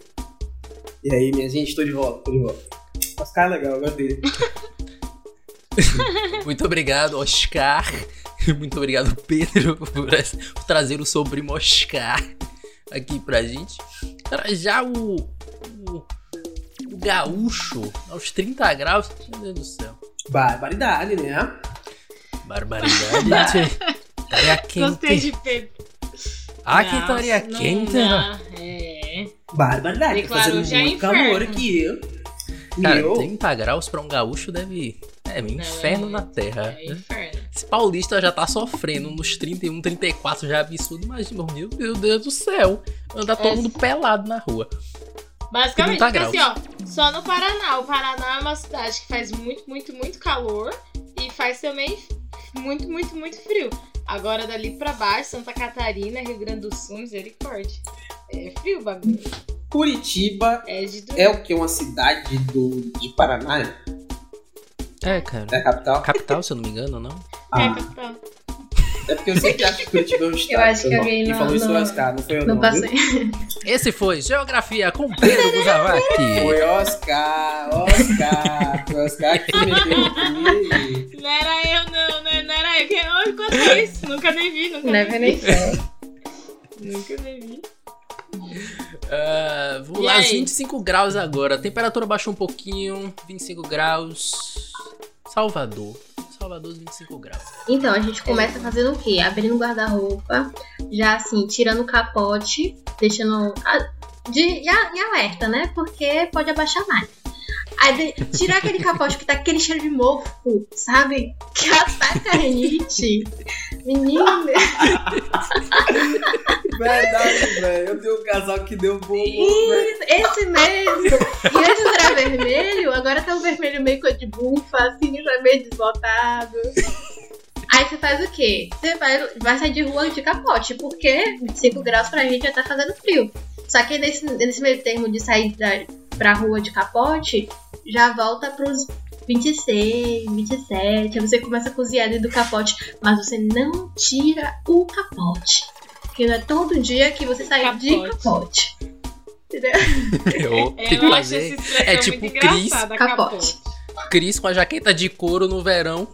E aí, minha gente, tô de volta, tô de volta. Oscar é legal, eu gosto dele. <laughs> Muito obrigado, Oscar. Muito obrigado, Pedro, por, trazer o sobrinho Oscar aqui pra gente. Cara, já o, o, o gaúcho, aos 30 graus, meu Deus do céu. Barbaridade, né? Barbaridade. <laughs> <laughs> Gostei quente. de Pedro. Ah, que não quente, né? dá. É. Barbaridade, tá Declarou fazendo já muito inferno. calor aqui. eu. Cara, Meu, 30 graus pra um gaúcho deve. É, um inferno é- na terra. É inferno. Esse paulista já tá sofrendo nos 31, 34 já é absurdo. Imagina, meu Deus do céu. Andar todo É. mundo pelado na rua. Basicamente, 30 porque graus. assim, ó, só no Paraná. O Paraná é uma cidade que faz muito, muito, muito calor e faz também muito, muito, muito frio. Agora dali pra baixo, Santa Catarina, Rio Grande do Sul, misericórdia. É frio o bagulho. Curitiba É é o que? Uma cidade do, de Paraná? É, cara. É a capital? Capital, se eu não me engano, não? É, Ah, capital. é porque eu sempre acho que Curitiba é um <laughs> estado. acho que alguém Quem não- falou isso Oscar, não foi eu Não não, passei. viu? <laughs> Esse foi Geografia com Pedro Guzavaki. Foi Oscar, Oscar. Foi Oscar que meteu aqui. Não era eu, não, não, não era eu. Contou isso? Nunca nem vi, nunca Neve nem vi. <laughs> Nunca nem vi. Ah, vamos E lá, aí? 25 graus agora. A temperatura baixou um pouquinho. 25 graus. Salvador. Salvador, 25 graus. Então, a gente começa fazendo o quê? Abrindo o guarda-roupa, já assim, tirando o capote, deixando. a- de, em alerta, né? Porque pode abaixar mais. Aí tirar aquele capote que tá aquele cheiro de mofo, sabe? Que ataca a rinite. Menina, Verdade, velho. Eu tenho um casal que deu bom. velho. esse mesmo. E antes era vermelho, agora tá um vermelho meio cor de bufa, assim, já meio desbotado. Aí você faz o quê? Você vai, vai sair de rua de capote, porque 25 graus pra gente já tá fazendo frio. Só que nesse, nesse meio termo de sair da, pra rua de capote, já volta pros 26, 27. Aí você começa a cozinhar dentro do capote, mas você não tira o capote. Porque não é todo dia que você sai de Capote. capote. Entendeu? <laughs> Eu É, tenho que eu acho expressão é tipo muito Cris, capote. capote. Cris com a jaqueta de couro no verão.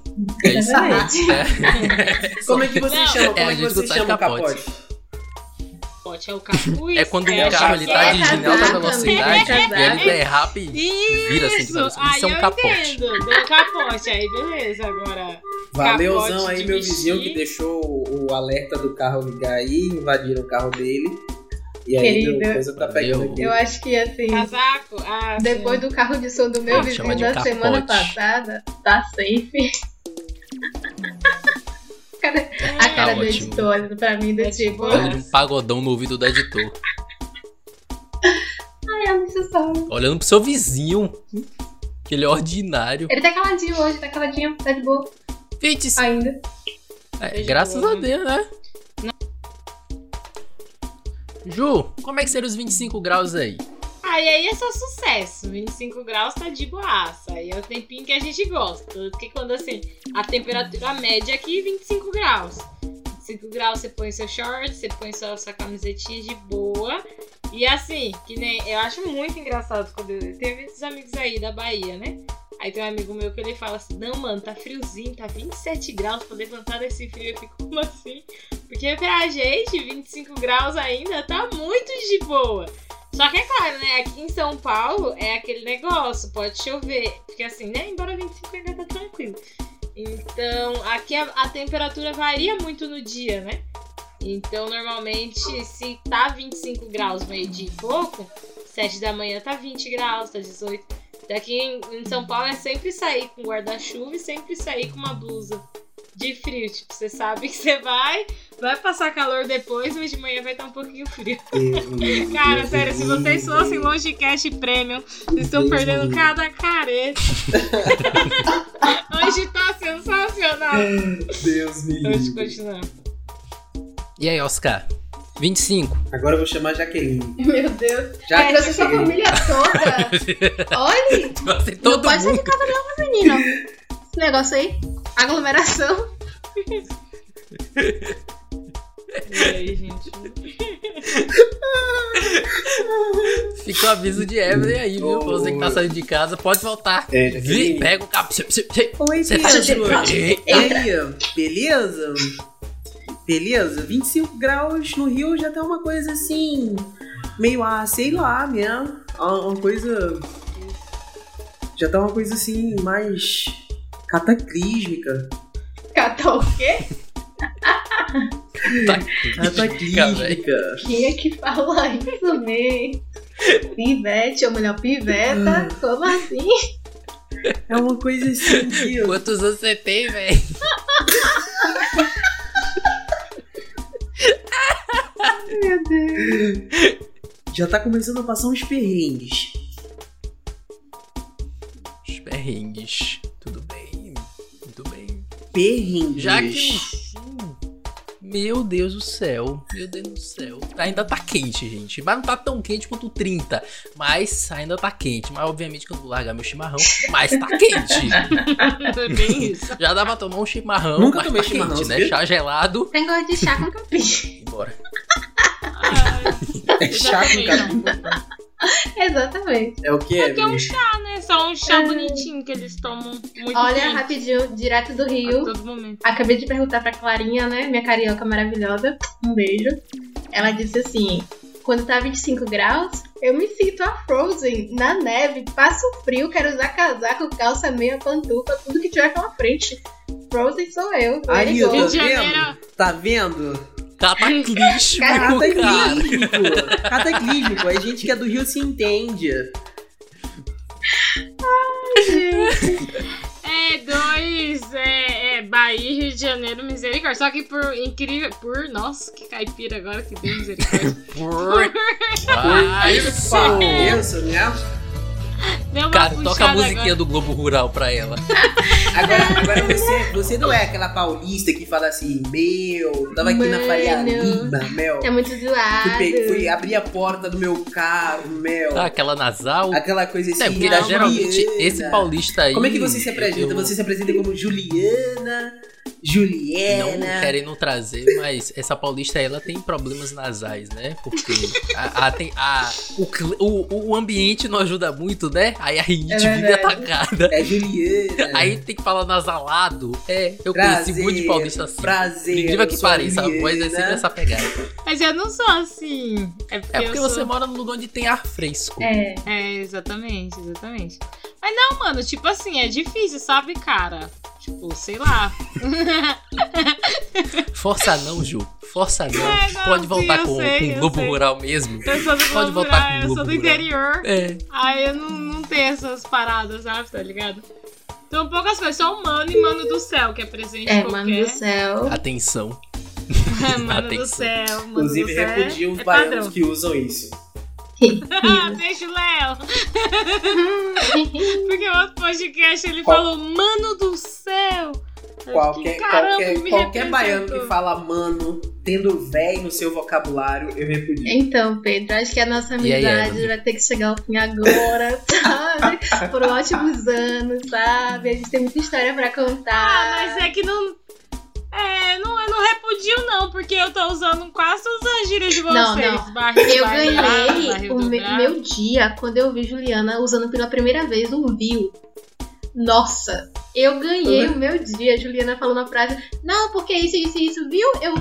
É isso aí. <laughs> É. Como é que você Não. chama? Como É, é, a que gente você chama o capote. capote? É o capuz. <laughs> É quando é o carro ele tá dirigindo em alta velocidade e ele derrapa e vira assim de Isso, cabeça. aí Isso é um eu capote. entendo. Deu capote, aí beleza, agora. Valeuzão aí, de meu vestir. vizinho que deixou o alerta do carro ligar aí, invadiram o carro dele. E aí, Querido. meu, coisa tá pegando Eu- aqui. Eu acho que assim, Casaco? Ah, depois sim. do carro de som do meu Ah, vizinho de da capote. semana passada, tá safe. <laughs> Cara- a cara Tá do ótimo. editor olhando pra mim do É tipo, tipo- Olhando um pagodão no ouvido do editor. <laughs> ai, é necessário. Olhando pro seu vizinho. Que ele é ordinário. Ele tá caladinho hoje, tá caladinho, tá de boa 20, ainda. É, de graças boa, a né? Deus, né? Ju, como é que seriam os 25 graus aí? Ah, e aí é só sucesso. 25 graus tá de boaça. Aí é o tempinho que a gente gosta. Porque quando assim, a temperatura média aqui é 25 graus. 25 graus você põe seu short, você põe sua, sua camisetinha de boa. E assim, que nem. Eu acho muito engraçado quando eu. Tem muitos amigos aí da Bahia, né? Aí tem um amigo meu que ele fala assim: Não, mano, tá friozinho, tá 27 graus pra levantar desse frio. Eu fico como assim? Porque pra gente, 25 graus ainda tá muito de boa. Só que é claro, né? Aqui em São Paulo é aquele negócio, pode chover. Porque assim, né? Embora 25 ainda tá tranquilo. Então, aqui a, a temperatura varia muito no dia, né? Então, normalmente, se tá 25 graus, meio-dia e pouco, 7 da manhã tá 20 graus, tá 18. Daqui em, em São Paulo é sempre sair com guarda-chuva e sempre sair com uma blusa de frio. Tipo, você sabe que você vai, vai passar calor depois, mas de manhã vai estar um pouquinho frio. <laughs> Cara, Deus sério, se vocês fossem Longecast Premium, vocês estão perdendo cada careta. <laughs> Hoje tá sensacional. Deus me Hoje livre. continua. E aí, Oscar? 25. Agora eu vou chamar a Jaqueline. Meu Deus. Já É, sua família toda. <laughs> Olha, Assim, não todo pode mundo. de casa não, menino. Esse negócio aí, aglomeração. E aí, gente? Fica o aviso de Evelyn aí, viu? Pra você que tá saindo de casa, pode voltar. É, já Vi, pega o cabo. Oi, Você tá E aí, beleza? Beleza? 25 graus no Rio já tá uma coisa assim. Meio, ah, sei lá, né? Uma coisa. Já tá uma coisa assim, mais. Cataclísmica. Catar o quê? Cataclísmica. Quem é que fala isso mesmo? Pivete, ou melhor, piveta? Como assim? É uma coisa assim. Quantos anos você tem, velho? Meu Deus. Já tá começando a passar uns perrengues. Perrengues. Já que. Meu Deus do céu. Meu Deus do céu. Ainda tá quente, gente. Mas não tá tão quente quanto 30. Mas ainda tá quente. Mas obviamente que eu vou largar meu chimarrão. Mas tá quente. É <laughs> bem isso. Já dá pra tomar um chimarrão. Nunca mas tomei tá chimarrão, quente, né? sabia? Chá gelado. Tem gosto de chá com capim. Embora. Ai, É chato, também. cara. <laughs> Exatamente. É o que, Porque é um chá, né? Só um chá bonitinho que eles tomam muito Olha, quente rapidinho, direto do a Rio. todo momento. Acabei de perguntar pra Clarinha, né? Minha carioca maravilhosa. Um beijo. Ela disse assim: quando tá 25 graus, eu me sinto a Frozen na neve, passo frio, quero usar casaco, calça, meia, pantufa, tudo que tiver pela frente. Frozen sou eu. Aí, de vendo? Tá vendo? Cataclísmico, <laughs> cara. Cataclísmico. Cataclísmico. A gente que é do Rio se entende. <laughs> É, dois. É, é Bahia e Rio de Janeiro, misericórdia. Só que por incrível. Por. Nossa, que caipira agora que deu misericórdia. <laughs> Por... Ah, isso. Pensa, né? Deu uma Cara, toca a musiquinha agora. do Globo Rural pra ela. <laughs> Agora, agora você, você não é aquela paulista que fala assim, meu, tava aqui na Faria Mano. Lima, meu. É muito Fui, zoado. pe- fui abrir a porta do meu carro, meu. Ah, aquela nasal. Aquela coisa assim, É, porque da geralmente Juliana. esse paulista aí. Como é que você se apresenta? eu- Você se apresenta como Juliana, Não Juliana. querendo trazer, mas essa paulista ela tem problemas nasais, né? Porque a, a- tem, a, o, o, o ambiente não ajuda muito, né? Aí a rinite É vive verdade. atacada. É Juliana. Aí tem que falar nasalado. É, eu Prazer, conheci muito de paulista assim. Prazer. Incrível que sou pareça, a voz é sempre essa pegada. Mas eu não sou assim. É porque, É porque eu você sou... mora num lugar onde tem ar fresco. É. É, exatamente, exatamente. Mas não, mano, tipo assim, é difícil, sabe, cara? Tipo, sei lá. <laughs> Força não, Ju. Força não. É, não, Pode voltar sim, com, sei, com o Globo sei. Rural mesmo. Eu sou do Pode Globo voltar Rural, com o eu sou Globo do Rural. interior. É. Aí eu não, não tenho essas paradas, sabe? Tá ligado? Então poucas coisas, só o mano e mano do céu, que é presente É, qualquer. mano do céu. Atenção. <laughs> mano do Atenção. céu, mano Inclusive, do céu. repudio os é baianos padrão. que usam isso. Ah, <laughs> deixa o Léo. <laughs> Porque o outro podcast ele Qual- falou, mano do céu. Qualquer, fiquei, qualquer, qualquer baiano que fala mano, tendo véi no seu vocabulário, eu repudio. Então, Pedro, acho que a nossa aí, amizade Evelyn? vai ter que chegar ao fim agora, <laughs> sabe? Por ótimos anos, sabe? A gente tem muita história pra contar. Ah, mas é que não. É, não, eu não repudio, não, porque eu tô usando quase todas as gírias de vocês. Não, não. Barril, Eu barril, ganhei barril o me- meu dia quando eu vi Juliana usando pela primeira vez o viu. Nossa, eu ganhei o meu dia. Juliana falou na frase: Não, porque isso, isso, isso, viu? Eu.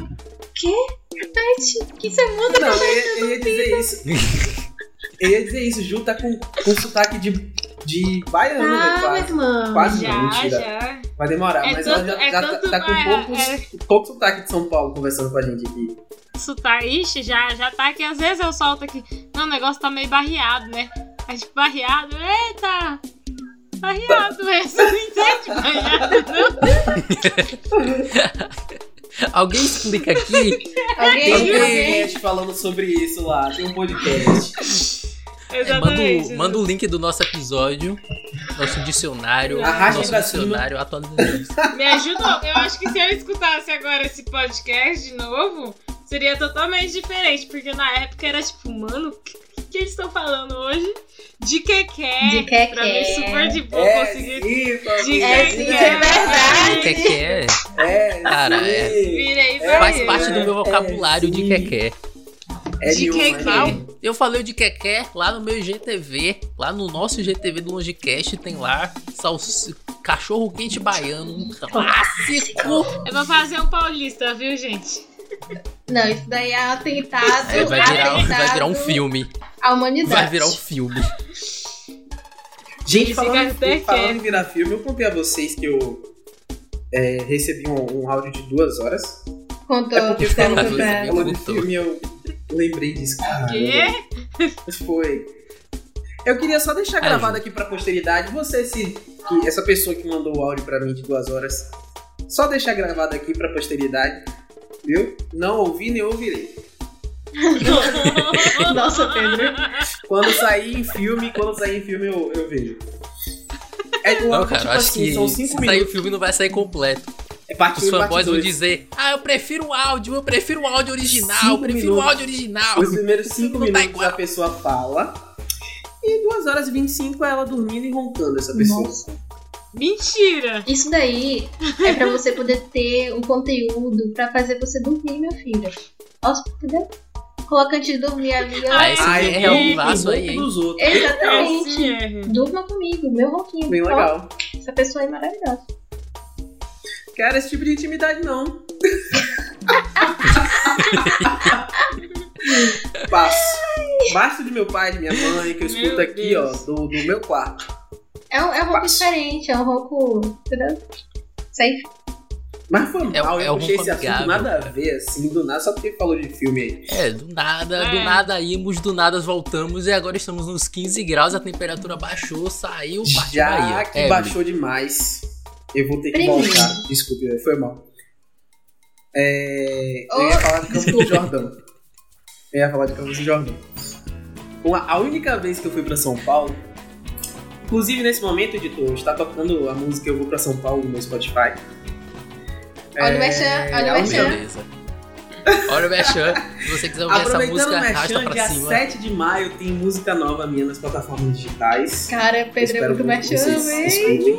Quê? Repete. Que você muda Não, eu ia, eu ia dizer isso. <laughs> Eu ia dizer isso, Ju tá com, com sotaque de, de baiano, né? Ah, Quase. mas mano. Quase Já, não, mentira. já. Vai demorar, É mas tanto- ela já, é já tá- tanto- tá, com é, poucos, é. pouco sotaque de São Paulo conversando com a gente aqui. Sotaque, ixi, já, já tá aqui. Às vezes eu solto aqui. Não, o negócio tá meio barreado, né? Aí, tipo, barreado. Eita! Barreado, é. Você não entende barreado, não? <laughs> Alguém explica aqui. Alguém, Tem um alguém. podcast falando sobre isso lá, tem um podcast. É, manda, Exatamente. o, manda o link do nosso episódio, nosso dicionário, Arraste nosso dicionário atualizado. Me ajudou. Eu acho que se eu escutasse agora esse podcast de novo, seria totalmente diferente. Porque na época era tipo, mano, o que, que eles estão falando hoje? De quequé. De quequé. Pra mim, super de boa É, conseguir. sim, família, De É, quequé. sim, é verdade. O que que é? É, Cara, sim. é. Virei É, Faz parte do meu é, vocabulário de quequé. É De que né? eu falei o de Keké lá no meu GTV, lá no nosso GTV do Longecast, tem lá salsi- cachorro quente baiano, um clássico. Eu vou fazer um paulista, viu, gente? Não, isso daí é atentado. É, vai, virar, atentado vai virar um filme. À humanidade. Vai virar um filme. Gente, falando, falando em virar filme, eu contei a vocês que eu é, recebi um, um áudio de duas horas. Contou, É porque de contou. filme eu lembrei disso. Quê? Foi. Eu queria só deixar Ai, gravado aqui pra posteridade. Você, se, que essa pessoa que mandou o áudio pra mim de duas horas, só deixar gravado aqui pra posteridade. Viu? Não ouvi nem ouvirei. <laughs> Nossa, Pedro. Quando sair em filme, quando sair em filme eu, eu vejo. É, o Não, cara, tipo eu acho assim, que são se cinco sair o minutos. filme não vai sair completo. É parte Os 1 parte fanboys vão 2. dizer, ah, eu prefiro o áudio, eu prefiro o áudio original, eu Cinco prefiro o minutos. áudio original. Os primeiros 5 Não tá minutos igual. a pessoa fala. E 2 horas e 25 é ela dormindo e roncando, essa pessoa. Nossa. Mentira! Isso daí é pra você poder ter um conteúdo pra fazer você dormir, meu filho. Nossa, entendeu? Coloca antes de dormir ali. Ah, esse Ai, é um ronco, laço aí, ronco hein? dos outros. Exatamente. é. Durma comigo, meu ronquinho. Bem Ó, legal. Essa pessoa é maravilhosa. Quero esse tipo de intimidade, não. <laughs> Passo. Passo de meu pai, de minha mãe, que eu escuto Meu aqui, Deus. ó, do, do meu quarto. É um, é um diferente, é um ronco. Entendeu? Safe. Mas foi É- mal, é eu um puxei esse assunto amigável, nada a cara. ver, assim, do nada, só porque falou de filme aí. É, do nada, do É. nada íamos, do nada voltamos e agora estamos nos 15 graus, a temperatura baixou, saiu, partiu Já Bahia. que É, baixou demais, eu vou ter que Primeiro. voltar. Desculpe, foi mal. É, eu Oh, ia falar de Campos do. Jordão. Eu ia falar de Campos do Jordão. Uma- a única vez que eu fui pra São Paulo, inclusive nesse momento, editor, está tocando a música Eu Vou Pra São Paulo no meu Spotify. Olha o Merchan, olha o única- Merchan. Olha o Merchan, se você quiser ouvir essa música, o arrasta pra dia cima. 7 de maio tem música nova minha nas plataformas digitais. Cara, Pedro é muito merchan, escutem.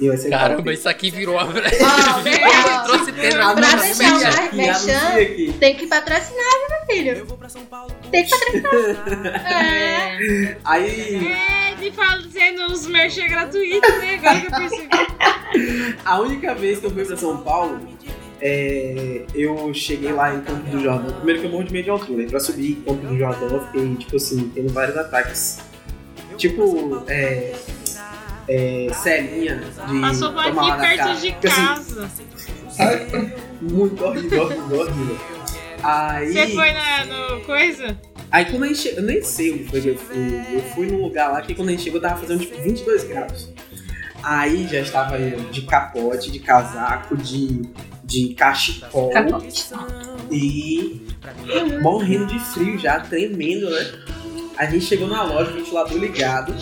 E vai ser Caramba, isso aqui virou <laughs> a... Ó, ó, trouxe Pedro Pra deixar o Merchan. Tem que patrocinar, meu filho. Tem que patrocinar. É. <laughs> Aí, É, ele fazendo os merchan gratuitos, né? Agora que eu percebi. <laughs> a única vez que eu fui pra São Paulo, é, eu cheguei lá em Campo do Jordão. Primeiro que eu morro de medo de altura. E pra subir em Campo do Jordão, eu fiquei, tipo assim, tendo vários ataques. Tipo, é. É. Celinha de. Passou por aqui na perto cara. de Porque, assim, casa. sabe? Muito horrível, horrível, horrível. Aí. Você foi na no coisa? Aí quando a gente chegou, eu nem sei onde foi que eu fui. Eu fui num lugar lá que quando a gente chegou tava fazendo tipo 22 graus. Aí já estava eu de capote, de casaco, de, de cachecol Capote. e morrendo de frio já, tremendo, né? A gente chegou na loja, o ventilador ligado.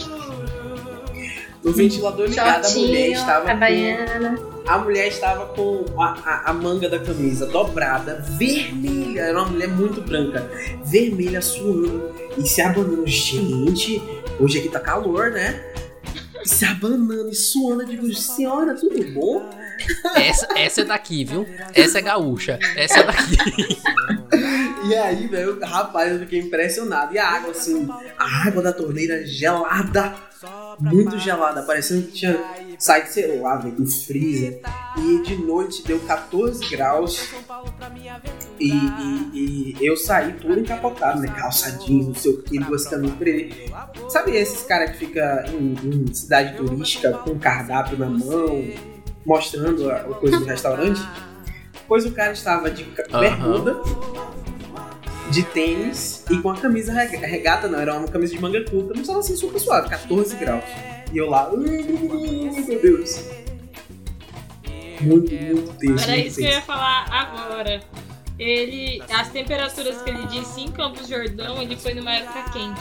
No ventilador ligado, a mulher estava a com baiana. a mulher estava com a, a- a manga da camisa dobrada, vermelha. Era uma mulher muito branca, vermelha, suando e se abanando. Gente, hoje aqui tá calor, né? E Se abanando e suando. Eu digo, senhora, tudo bom? <laughs> Essa, essa é daqui, viu? Essa é gaúcha. Essa é daqui. <laughs> E aí, velho, rapaz, eu fiquei impressionado. E a água, assim, a água da torneira gelada. Muito gelada, parecendo que tinha saído, sei lá, velho, do freezer. E de noite deu 14 graus. E, e- e eu saí todo encapotado, né? Calça jeans, não sei o que, duas camisas por aí. Sabe esses caras que fica em, em cidade turística com cardápio na mão, mostrando a, a coisa do restaurante? Pois o cara estava de ca- Aham. De tênis e com a camisa rega- regata, não, era uma camisa de manga curta, mas estava assim super suave, 14 graus. E eu lá, "Ai, meu Deus. Muito, muito tenso. Era muito isso que eu ia falar agora. Ele. As temperaturas que ele disse em Campos Jordão, ele foi numa época quente.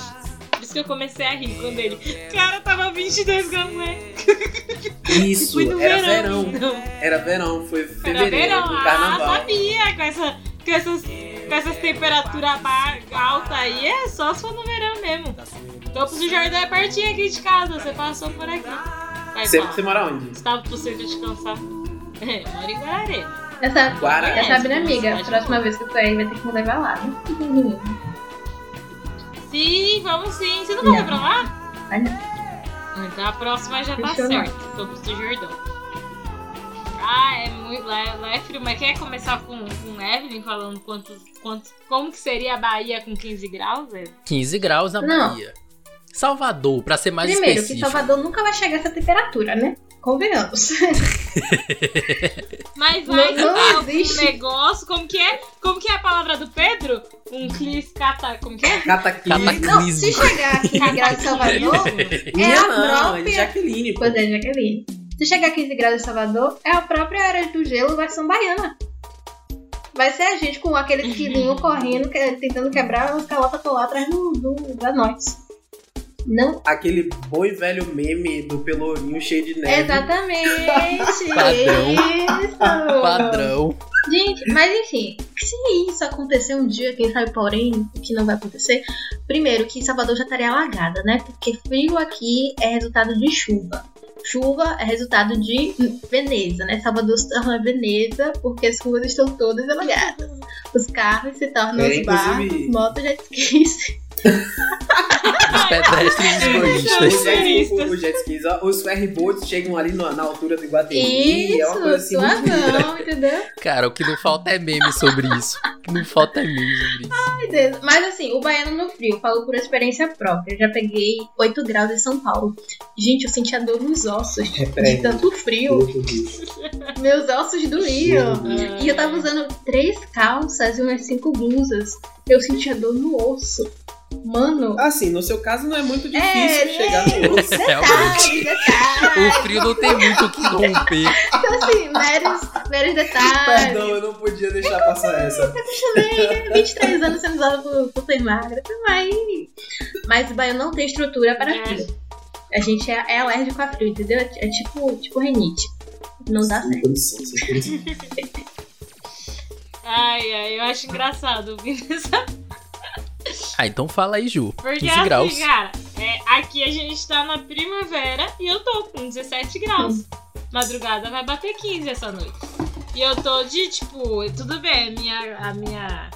Por isso que eu comecei a rir quando ele. Cara, tava 22 graus, né? <laughs> Isso, era verão. verão. Não. Era verão, foi Era fevereiro, verão. do Ah, carnaval. sabia. Com, essa, com essas, com essas temperaturas altas aí, é só se for no verão mesmo. Campos do Jordão é pertinho aqui de casa, você passou por aqui. Vai, Você, você mora onde? Estava pro centro descansar. <laughs> É, mora em Guararema. Sabe, Guará. já sabe, né, É, amiga? cidade Próxima vez que eu for aí vai ter que me levar lá, né? Sim, vamos sim. Você não vai pra lá? Vai não. Então a próxima já tá Fechou, certo. Vamos pro Jordão. Ah, é muito. Lá, lá é frio, mas quer começar com, com Evelyn falando quantos, quantos, como que seria a Bahia com 15 graus, Evelyn? 15 graus na Não. Bahia. Salvador, pra ser mais Primeiro, que específico. Salvador nunca vai chegar a essa temperatura, né? Convenhamos. <laughs> Mas Não- vai não dar um negócio. Como que é? Como que é a palavra do Pedro? Um clis cata. Como que é? Cataclismo. Cata- Não, se chegar a 15 graus em Salvador, <laughs> é Minha a não, é própria- Jaqueline. Pois é, Jaqueline. Se chegar a 15 graus em Salvador, é a própria era do gelo versão baiana. Vai ser a gente com aquele quilinho <laughs> correndo, que- tentando quebrar os calotas lá atrás do, do, da nós. Não, Aquele bom e velho meme do pelourinho cheio de neve. exatamente. <laughs> Padrão. Isso. Padrão. Gente, mas enfim, se isso acontecer um dia, quem sabe, porém, o que não vai acontecer, primeiro que Salvador já estaria alagada, né? Porque frio aqui é resultado de chuva. Chuva é resultado de Veneza, né? Salvador se torna Veneza porque as ruas estão todas alagadas. Os carros se tornam É, os barcos, motos, jet skis. <laughs> Os pedestres Ai, Os jet, Turistas. os jet skis, os ferryboats chegam ali na, na altura do Iguatemi. é uma coisa assim Isso, suavão, entendeu? Cara, o que não falta é meme sobre isso. O que não falta é meme sobre isso. Ai, Deus. Mas assim, o baiano no frio, falo por experiência própria. Eu já peguei 8 graus em São Paulo. Gente, eu sentia dor nos ossos de Repreende. tanto frio. Meus ossos doíam. E eu tava usando três calças e umas cinco blusas. Eu sentia dor no osso. Mano. Assim, no seu caso não é muito difícil É, chegar no osso. Realmente. Detalhes, detalhes. <laughs> O frio não tem muito o que romper. Então, assim, meros, meros detalhes. Perdão, eu não podia deixar passar essa. Acostumei, 23 anos sendo usada por, por ser magra. Mas, mas o baiano não tem estrutura para É. frio. A gente é, é alérgico a frio, entendeu? É, é tipo, tipo renite. Não dá certo. <laughs> Ai, ai, eu acho engraçado ouvir <laughs> essa. Ah, então fala aí, Ju. Porque 15 assim, graus. cara, é, aqui a gente tá na primavera e eu tô com 17 graus. Madrugada vai bater 15 essa noite. E eu tô de, tipo, tudo bem, a minha. A minha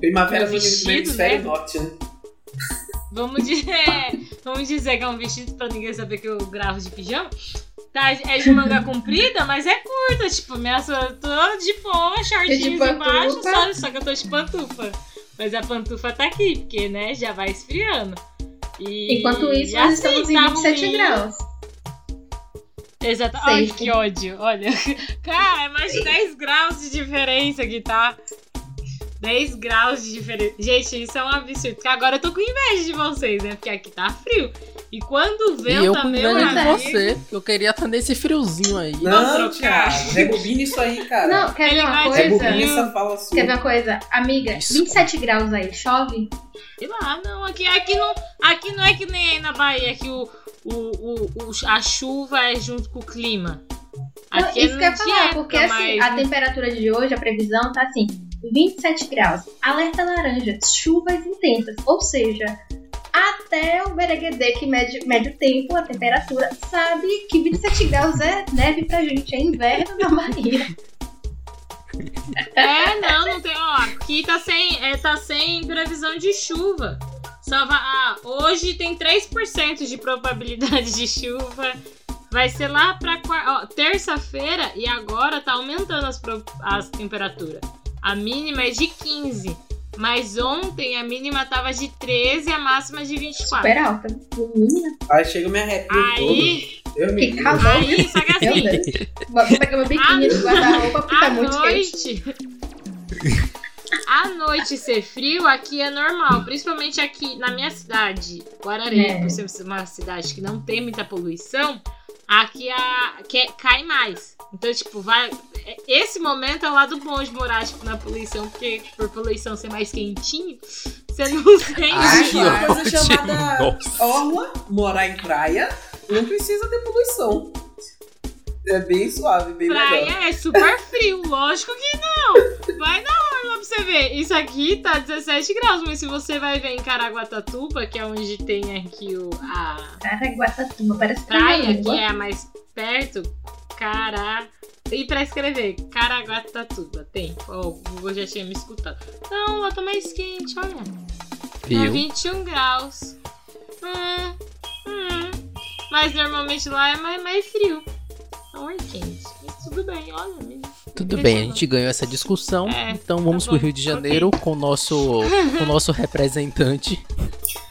Primavera no vestido, hemisfério né? norte, né? vamos, dizer, <laughs> vamos dizer que é um vestido pra ninguém saber que eu gravo de pijama. Tá, é de manga comprida, mas é curta, tipo, minha, eu tô de boa, shortinhos pantufa. embaixo, só, só que eu tô de pantufa. Mas a pantufa tá aqui, porque, né, já vai esfriando. E, Enquanto isso, nós assim, estamos em tá 27 ruim. graus. Exato. Ai, que ódio. Olha. <laughs> Cara, é mais de 10 graus de diferença aqui, tá? 10 graus de diferença. Gente, isso é um absurdo. Porque agora eu tô com inveja de vocês, né? Porque aqui tá frio. E quando o E vento eu com também, inveja de amigo, você. que Eu queria estar nesse friozinho aí. Não. Thiago, rebobina isso aí, cara. Não, quer ver uma coisa? Rebobina essa fala sua. Quer ver uma coisa? Amiga, Desculpa. 27 graus aí, chove? Sei lá, não. Aqui, aqui, não, aqui não é que nem aí na Bahia que o, o, o, o- a chuva é junto com o clima. Não, Aqui isso é que eu ia de falar, porque assim, a temperatura de hoje, a previsão tá assim, 27 graus, alerta laranja, chuvas intensas, ou seja, até o Bereguedê, que mede, mede o tempo, a temperatura, sabe que 27 graus é neve pra gente, é inverno na Bahia. É, não, não tem. Ó, aqui tá sem, é, tá sem previsão de chuva. Só vai, ah, hoje tem 3% de probabilidade de chuva. Vai ser lá pra terça-feira e agora tá aumentando as, as temperaturas. A mínima é de 15. Mas ontem a mínima tava de 13 e a máxima de 24. Super alta. Menina, Aí chega me arrepio Aí, todo. Eu me que calor. aí, só que Meu assim. Vou pegar meu biquíni de guarda-roupa porque tá muito quente. noite. À noite ser frio aqui é normal, principalmente aqui na minha cidade, Guararema, É. por ser uma cidade que não tem muita poluição, aqui a, que é- cai mais. Então, tipo, vai. é- Esse momento é o lado bom de morar, tipo, na poluição, porque por poluição ser mais quentinho, você não <laughs> tem. Ai, que coisa ótimo. chamada Nossa. orla, morar em praia, não precisa ter poluição. É bem suave, bem legal. Praia é super frio, lógico que não. Vai na orla pra você ver. Isso aqui tá 17 graus, mas se você vai ver em Caraguatatuba, que é onde tem aqui o, a Caraguatatuba, parece que praia, tem que é a mais perto, cara, E pra escrever, Caraguatatuba, tem. Ó, o Google já tinha me escutado. Não, lá tá mais quente, olha. Tá Viu? 21 graus. Hum, hum. Mas normalmente lá é mais, mais frio. Mas tudo bem, olha. me- Tudo bem, a gente ganhou essa discussão. É, então vamos tá pro bom, Rio de Janeiro com o nosso, com o nosso representante.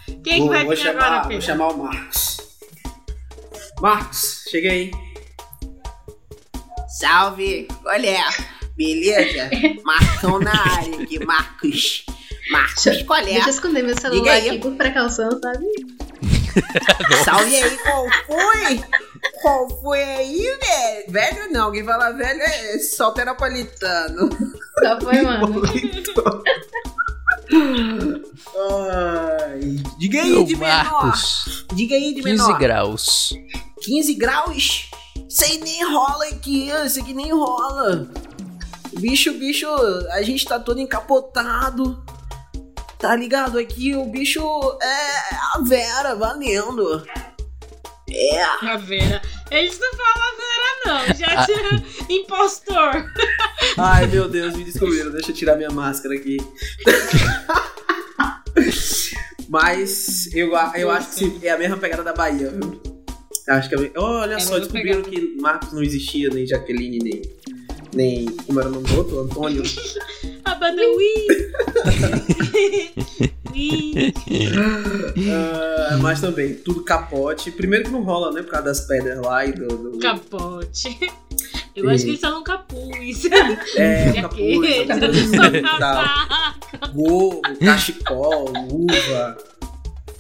Quem que vou, vai vou vir chamar, agora, vou Pedro? chamar o Marcos. Marcos, chega aí. Salve, olha, beleza? <laughs> Marcão na área aqui, Marcos. Marcos, qual é? Deixa eu esconder meu celular aí. aqui por precaução, sabe? <laughs> <laughs> Salve aí, qual foi? Qual foi aí, velho? Velho não, quem fala velho é solta napolitano. Qual foi, mano? Ai, diga aí, Meu de menor. Marcos, Diga aí, de 15 menor. graus. 15 graus? Isso aí nem rola aqui, isso aqui nem rola. Bicho, bicho, a gente tá todo encapotado. Tá ligado? Aqui o bicho é a Vera, valendo. A Vera. Eles não falam Vera, não. Já Ah. tinha impostor. Ai, meu Deus, me descobriram. Deixa eu tirar minha máscara aqui. Mas eu, eu acho que é a mesma pegada da Bahia, viu? Acho que é. Olha É só, descobriram pegada. que Marcos não existia, nem Jaqueline, nem. Nem. Como era o nome do outro? Antônio. A banda Wii. Wii. Ah, mas também, tudo capote. Primeiro que não rola, né? Por causa das pedras lá e do. do- Capote. <laughs> Eu acho que eles falam capuz. É, Jaqueta, capuz, capuz. Gorro, cachecol, luva.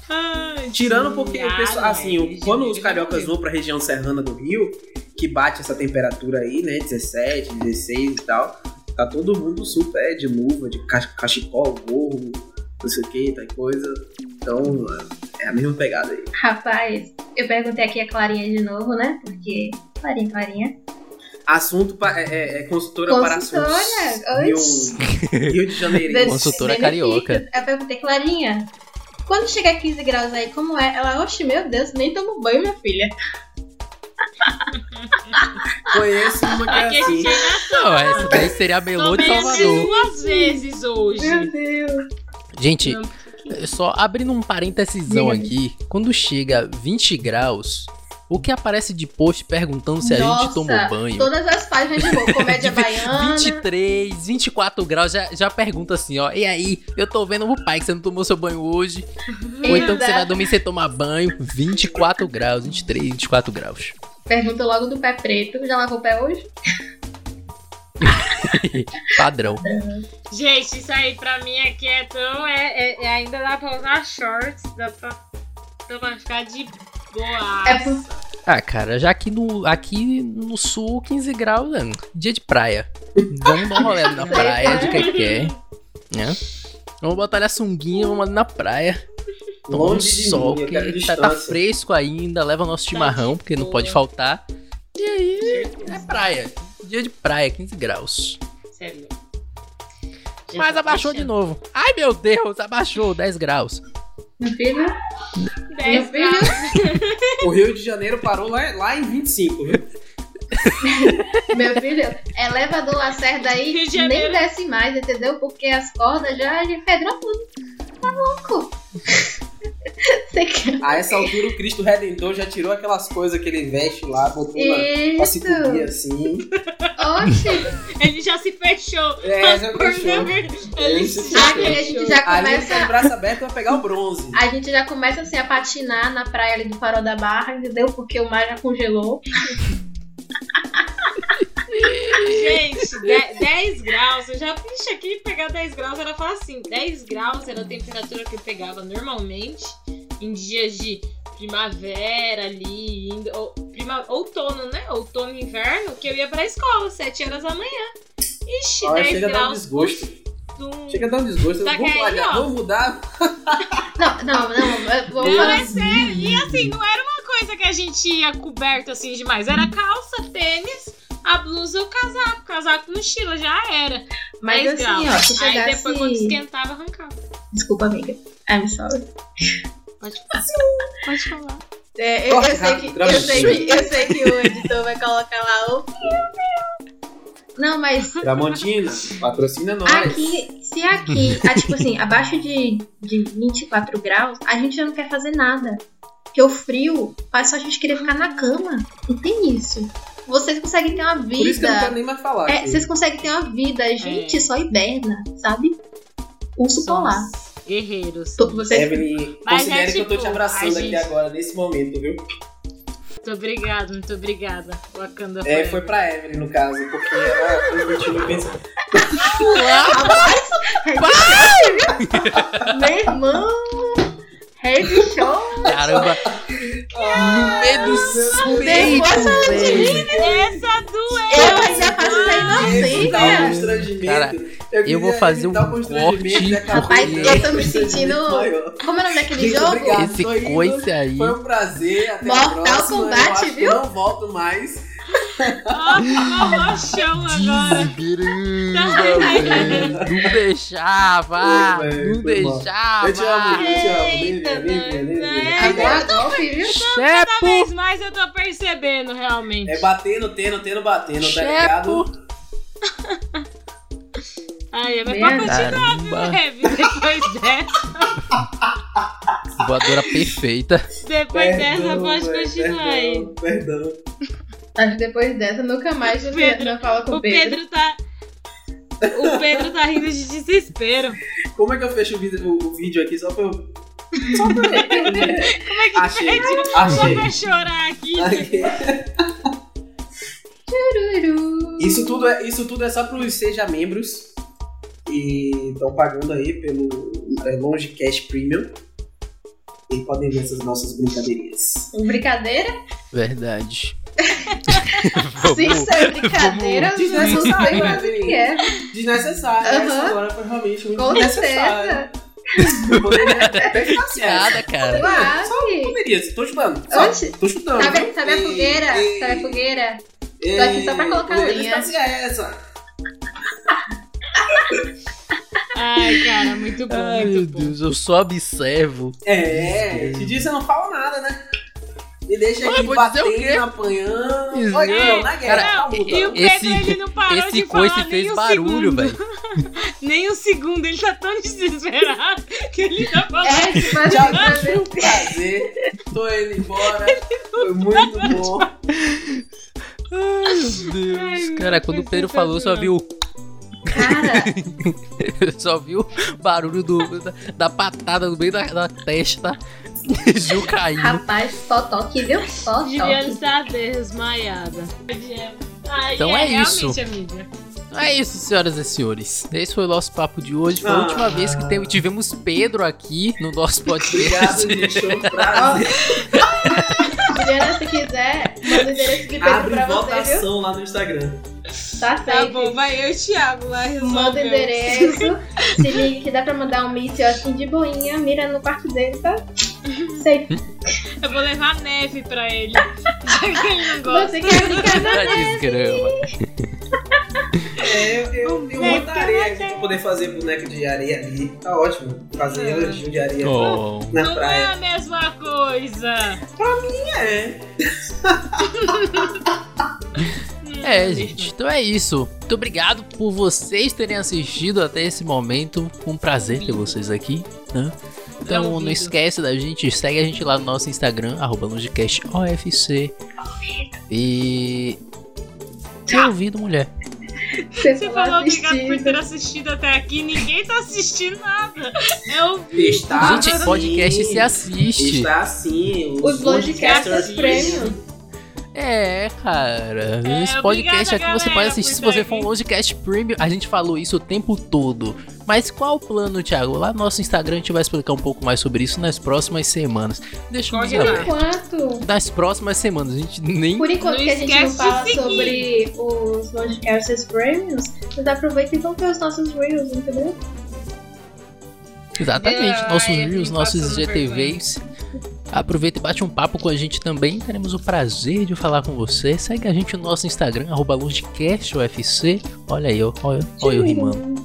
Ai, Tirando porque o sim, pessoal, ah, assim, de quando os cariocas vão pra região serrana do Rio, que bate essa temperatura aí, né, 17, 16 e tal, tá todo mundo super de luva, de ca- cachecol, gorro, não sei o que, tal coisa. Então, é a mesma pegada aí. Rapaz, eu perguntei aqui a Clarinha de novo, né? Porque. Clarinha, Clarinha. Assunto pa- é, é- é consultora, para assuntos. Consultora, Rio. Rio de Janeiro. Consultora carioca. Eu perguntei, Clarinha, quando chega a 15 graus aí, como é? Ela, oxe, meu Deus, nem tomo banho, minha filha. Conheço uma que é Aqui a assim. gente ainda Não, essa daí seria a Melô de Salvador. duas vezes hoje. Deus. Gente, Não, só abrindo um parêntesizão Diga. aqui. Quando chega 20 graus, o que aparece de post perguntando se a Nossa, gente tomou banho? Todas as páginas de comédia <laughs> baiana. 23, 24 graus, já, já pergunta assim, ó. E aí, eu tô vendo o pai que você não tomou seu banho hoje. Ou então que você vai dormir sem tomar banho. 24 graus, 23, 24 graus. Pergunta logo do pé preto. Já lavou o pé hoje? <laughs> Padrão. Gente, isso aí pra mim aqui é tão. É, é- é- ainda dá pra usar shorts, dá pra, dá pra ficar de boa. É por- Ah, cara, já aqui no, aqui no sul, 15 graus, é dia de praia. Vamos dar um rolê ali na <laughs> praia, de que quer. Né? Vamos botar ali a sunguinha, vamos ali na praia. Tomar um sol, mim, que tá, tá fresco ainda, leva nosso chimarrão, porque não pode faltar. E aí, é praia. Dia de praia, 15 graus. Sério. Mas abaixou de novo. Ai, meu Deus, abaixou 10 graus. Meu filho? 10 Meu filho? graus. O Rio de Janeiro parou lá, lá em 25, viu? <laughs> Meu filho, elevador Lacerda aí nem desce mais, entendeu? Porque as cordas já enfedram tudo. Tá louco? <laughs> Você quer? A essa altura o Cristo Redentor já tirou aquelas coisas que ele veste lá, botou na, pra se cobrir assim. Oxi! <laughs> Ele já se fechou. É, já Por fechou. Ele Ele se fechou. Aqui a gente já Ali ele tá de começa. braço aberto vai pegar o bronze. A gente já começa assim a patinar na praia ali do Farol da Barra, entendeu? Porque o mar já congelou. Gente, de- 10 graus, eu já Ixi, aqui pegar 10 graus era fácil. 10 graus era a temperatura que eu pegava normalmente em dias de primavera ali, indo, ou, prima, outono, né? Outono e inverno, que eu ia pra escola, 7 horas da manhã. Ixi, Olha, 10 chega a dar um graus. desgosto. do- Chega a dar um desgosto. Tá vamos, ó. vamos mudar. Não, não, não. Vamos Não, é sério. E assim, não era uma que a gente ia coberto assim demais. Era calça, tênis, a blusa e o casaco. Casaco mochila, já era. Mas 10 assim, graus. ó, se Aí depois quando esquentava, arrancava. Desculpa, amiga. I'm sorry. Pode falar. Pode falar. É, eu, eu sei que, eu, sei que, eu sei que o editor vai colocar lá o. Não, mas Tramontina, patrocina nós. aqui, se aqui, ah, tipo assim, abaixo de, de 24 graus, a gente já não quer fazer nada. Porque o frio faz só a gente querer ficar na cama. Não tem isso. Vocês conseguem ter uma vida. Por isso que eu não quero nem mais falar. É, vocês conseguem ter uma vida, a gente só hiberna, sabe? Urso polar. Guerreiros. Tô- Vocês... Evelyn, Mas considere é que eu tô tipo, te abraçando a aqui gente- agora, nesse momento, viu? Muito obrigada, muito obrigada. Wakanda É, foi pra Evelyn, no caso, porque ela transmitiu e pensa. Meu irmão! Heavy show! Caramba. no meio do peito. Essa doeu! Eu ainda faço isso aí Evitar o inocência! Cara, queria vou fazer um corte. acabou Rapaz, eu tô me sentindo-. Como é o nome daquele Gente, jogo? obrigado. Esse coice aí. Foi um prazer, até Mortal. Kombat, eu viu? eu não volto mais. Ah, ficou roxão agora. Velho. Não deixava. Foi, Não foi deixava. Eu te amo, eu te amo. Eita, é, viu? Cada vez mais eu tô percebendo, realmente. É batendo, tendo, tendo, batendo, tá ligado? Chepo. Ai, mas pode continuar, viu. Levi? Depois <laughs> dessa, Voadora perfeita. depois dessa Perdão, pode velho, continuar aí. Perdão, perdão. Acho que depois dessa, nunca mais você Pedro, não fala com O o Pedro. Pedro tá. O Pedro tá rindo de desespero. Como é que eu fecho o vídeo, o, o vídeo aqui só pra eu. Só pra eu. <laughs> Como é que Achei, pede? Só achei. pra chorar aqui. Aqui. Tururu. Isso tudo é, isso tudo é só pros seja membros e estão pagando aí pelo é, Longe Cash Premium. E podem ver essas nossas brincadeirinhas. Brincadeira? Verdade. <laughs> Se isso é brincadeira, vamos- eu não sei mais o que é. Desnecessário. Aham. Essa agora foi realmente muito Com desnecessário. Eu poderia. Nada, cara. Quase. Poderia, tô chutando. Só, tô chutando. Sabe, sabe a Ei, fogueira? ei, Sabe a fogueira? ei, Tô aqui só pra colocar poderia linha. essa. Ai, cara, muito bom, Ai, muito meu bom. Deus, eu só observo. É, te disse, você não fala nada, né? Me deixa aqui vou dizer o batendo, quê? apanhando. Isso. Oi, não, na guerra, Cara, calma, E o. Pedro, Esse- ele não parou Esse de coice falar fez nem um barulho, segundo. velho. <laughs> Nem um segundo, ele tá tão desesperado que ele tá falando. É, <laughs> tipo Tchau, pra foi um prazer. Tô indo embora. Foi muito bom. Ai, meu Deus. Ai, cara, quando o Pedro falou, só vi o. Cara, <laughs> só vi o barulho do, da, da patada no meio da, da testa. <laughs> Gil caindo. rapaz, só toque, viu? Só Juliana toque. está desmaiada. Ai, Então é isso. Realmente, amiga. É isso, senhoras e senhores. Esse foi o nosso papo de hoje. Foi a Ah. última vez que tivemos Pedro aqui no nosso <laughs> podcast. Obrigado, gente. Foi um prazer. <laughs> Juliana, se quiser, manda o endereço de Pedro Abre pra você, votação lá no Instagram. Tá Tá safe. bom, vai eu e o Thiago lá resolver. Manda o endereço. Se liga que dá pra mandar um míssil assim de boinha, mira no quarto dele, tá? Safe. Eu vou levar neve pra ele. <laughs> Já que ele não gosta. Você quer brincar Tá desgrama. É, eu, eu, montaria aqui pra poder fazer boneco de areia ali. Tá ótimo. Fazer Ah. anjinho de areia Oh. na Não é praia. a mesma coisa. É. <laughs> É, gente, então é isso. Muito obrigado por vocês terem assistido até esse momento. Foi um prazer ter vocês aqui, né? Então não esquece da gente, segue a gente lá no nosso Instagram, arroba LongeCastOFC. E. Ter ouvido, mulher. Você Você falou falou obrigado por ter assistido até aqui. Ninguém tá assistindo nada. É. Está gente, assim. podcast se assiste. Está assim. Os Longecasters Sim. Premium. É, cara. É, Esse podcast obrigada, aqui você galera, pode assistir por se você for um. Longecast Premium. A gente falou isso o tempo todo. Mas qual o plano, Thiago? Lá no nosso Instagram a gente vai explicar um pouco mais sobre isso nas próximas semanas. Deixa eu Pode dizer, ir lá. Enquanto. nas próximas semanas. A gente nem. Por enquanto Não que a gente não fala seguir. sobre os Longecasters Premiums, vocês aproveitam e vão ver os nossos Reels, entendeu? Exatamente. Ai, nossos eu Reels, vim nossos GTVs. Aproveita e bate um papo com a gente também. Teremos o prazer de falar com você. Segue a gente no nosso Instagram, arroba LongecastUFC. Olha aí. Olha, olha eu rimando.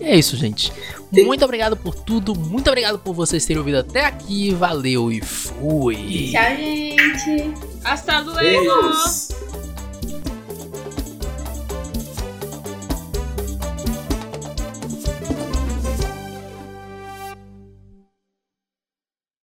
E é isso, gente. Muito obrigado por tudo. Muito obrigado por vocês terem ouvido até aqui. Valeu e fui. Tchau, gente. Hasta luego.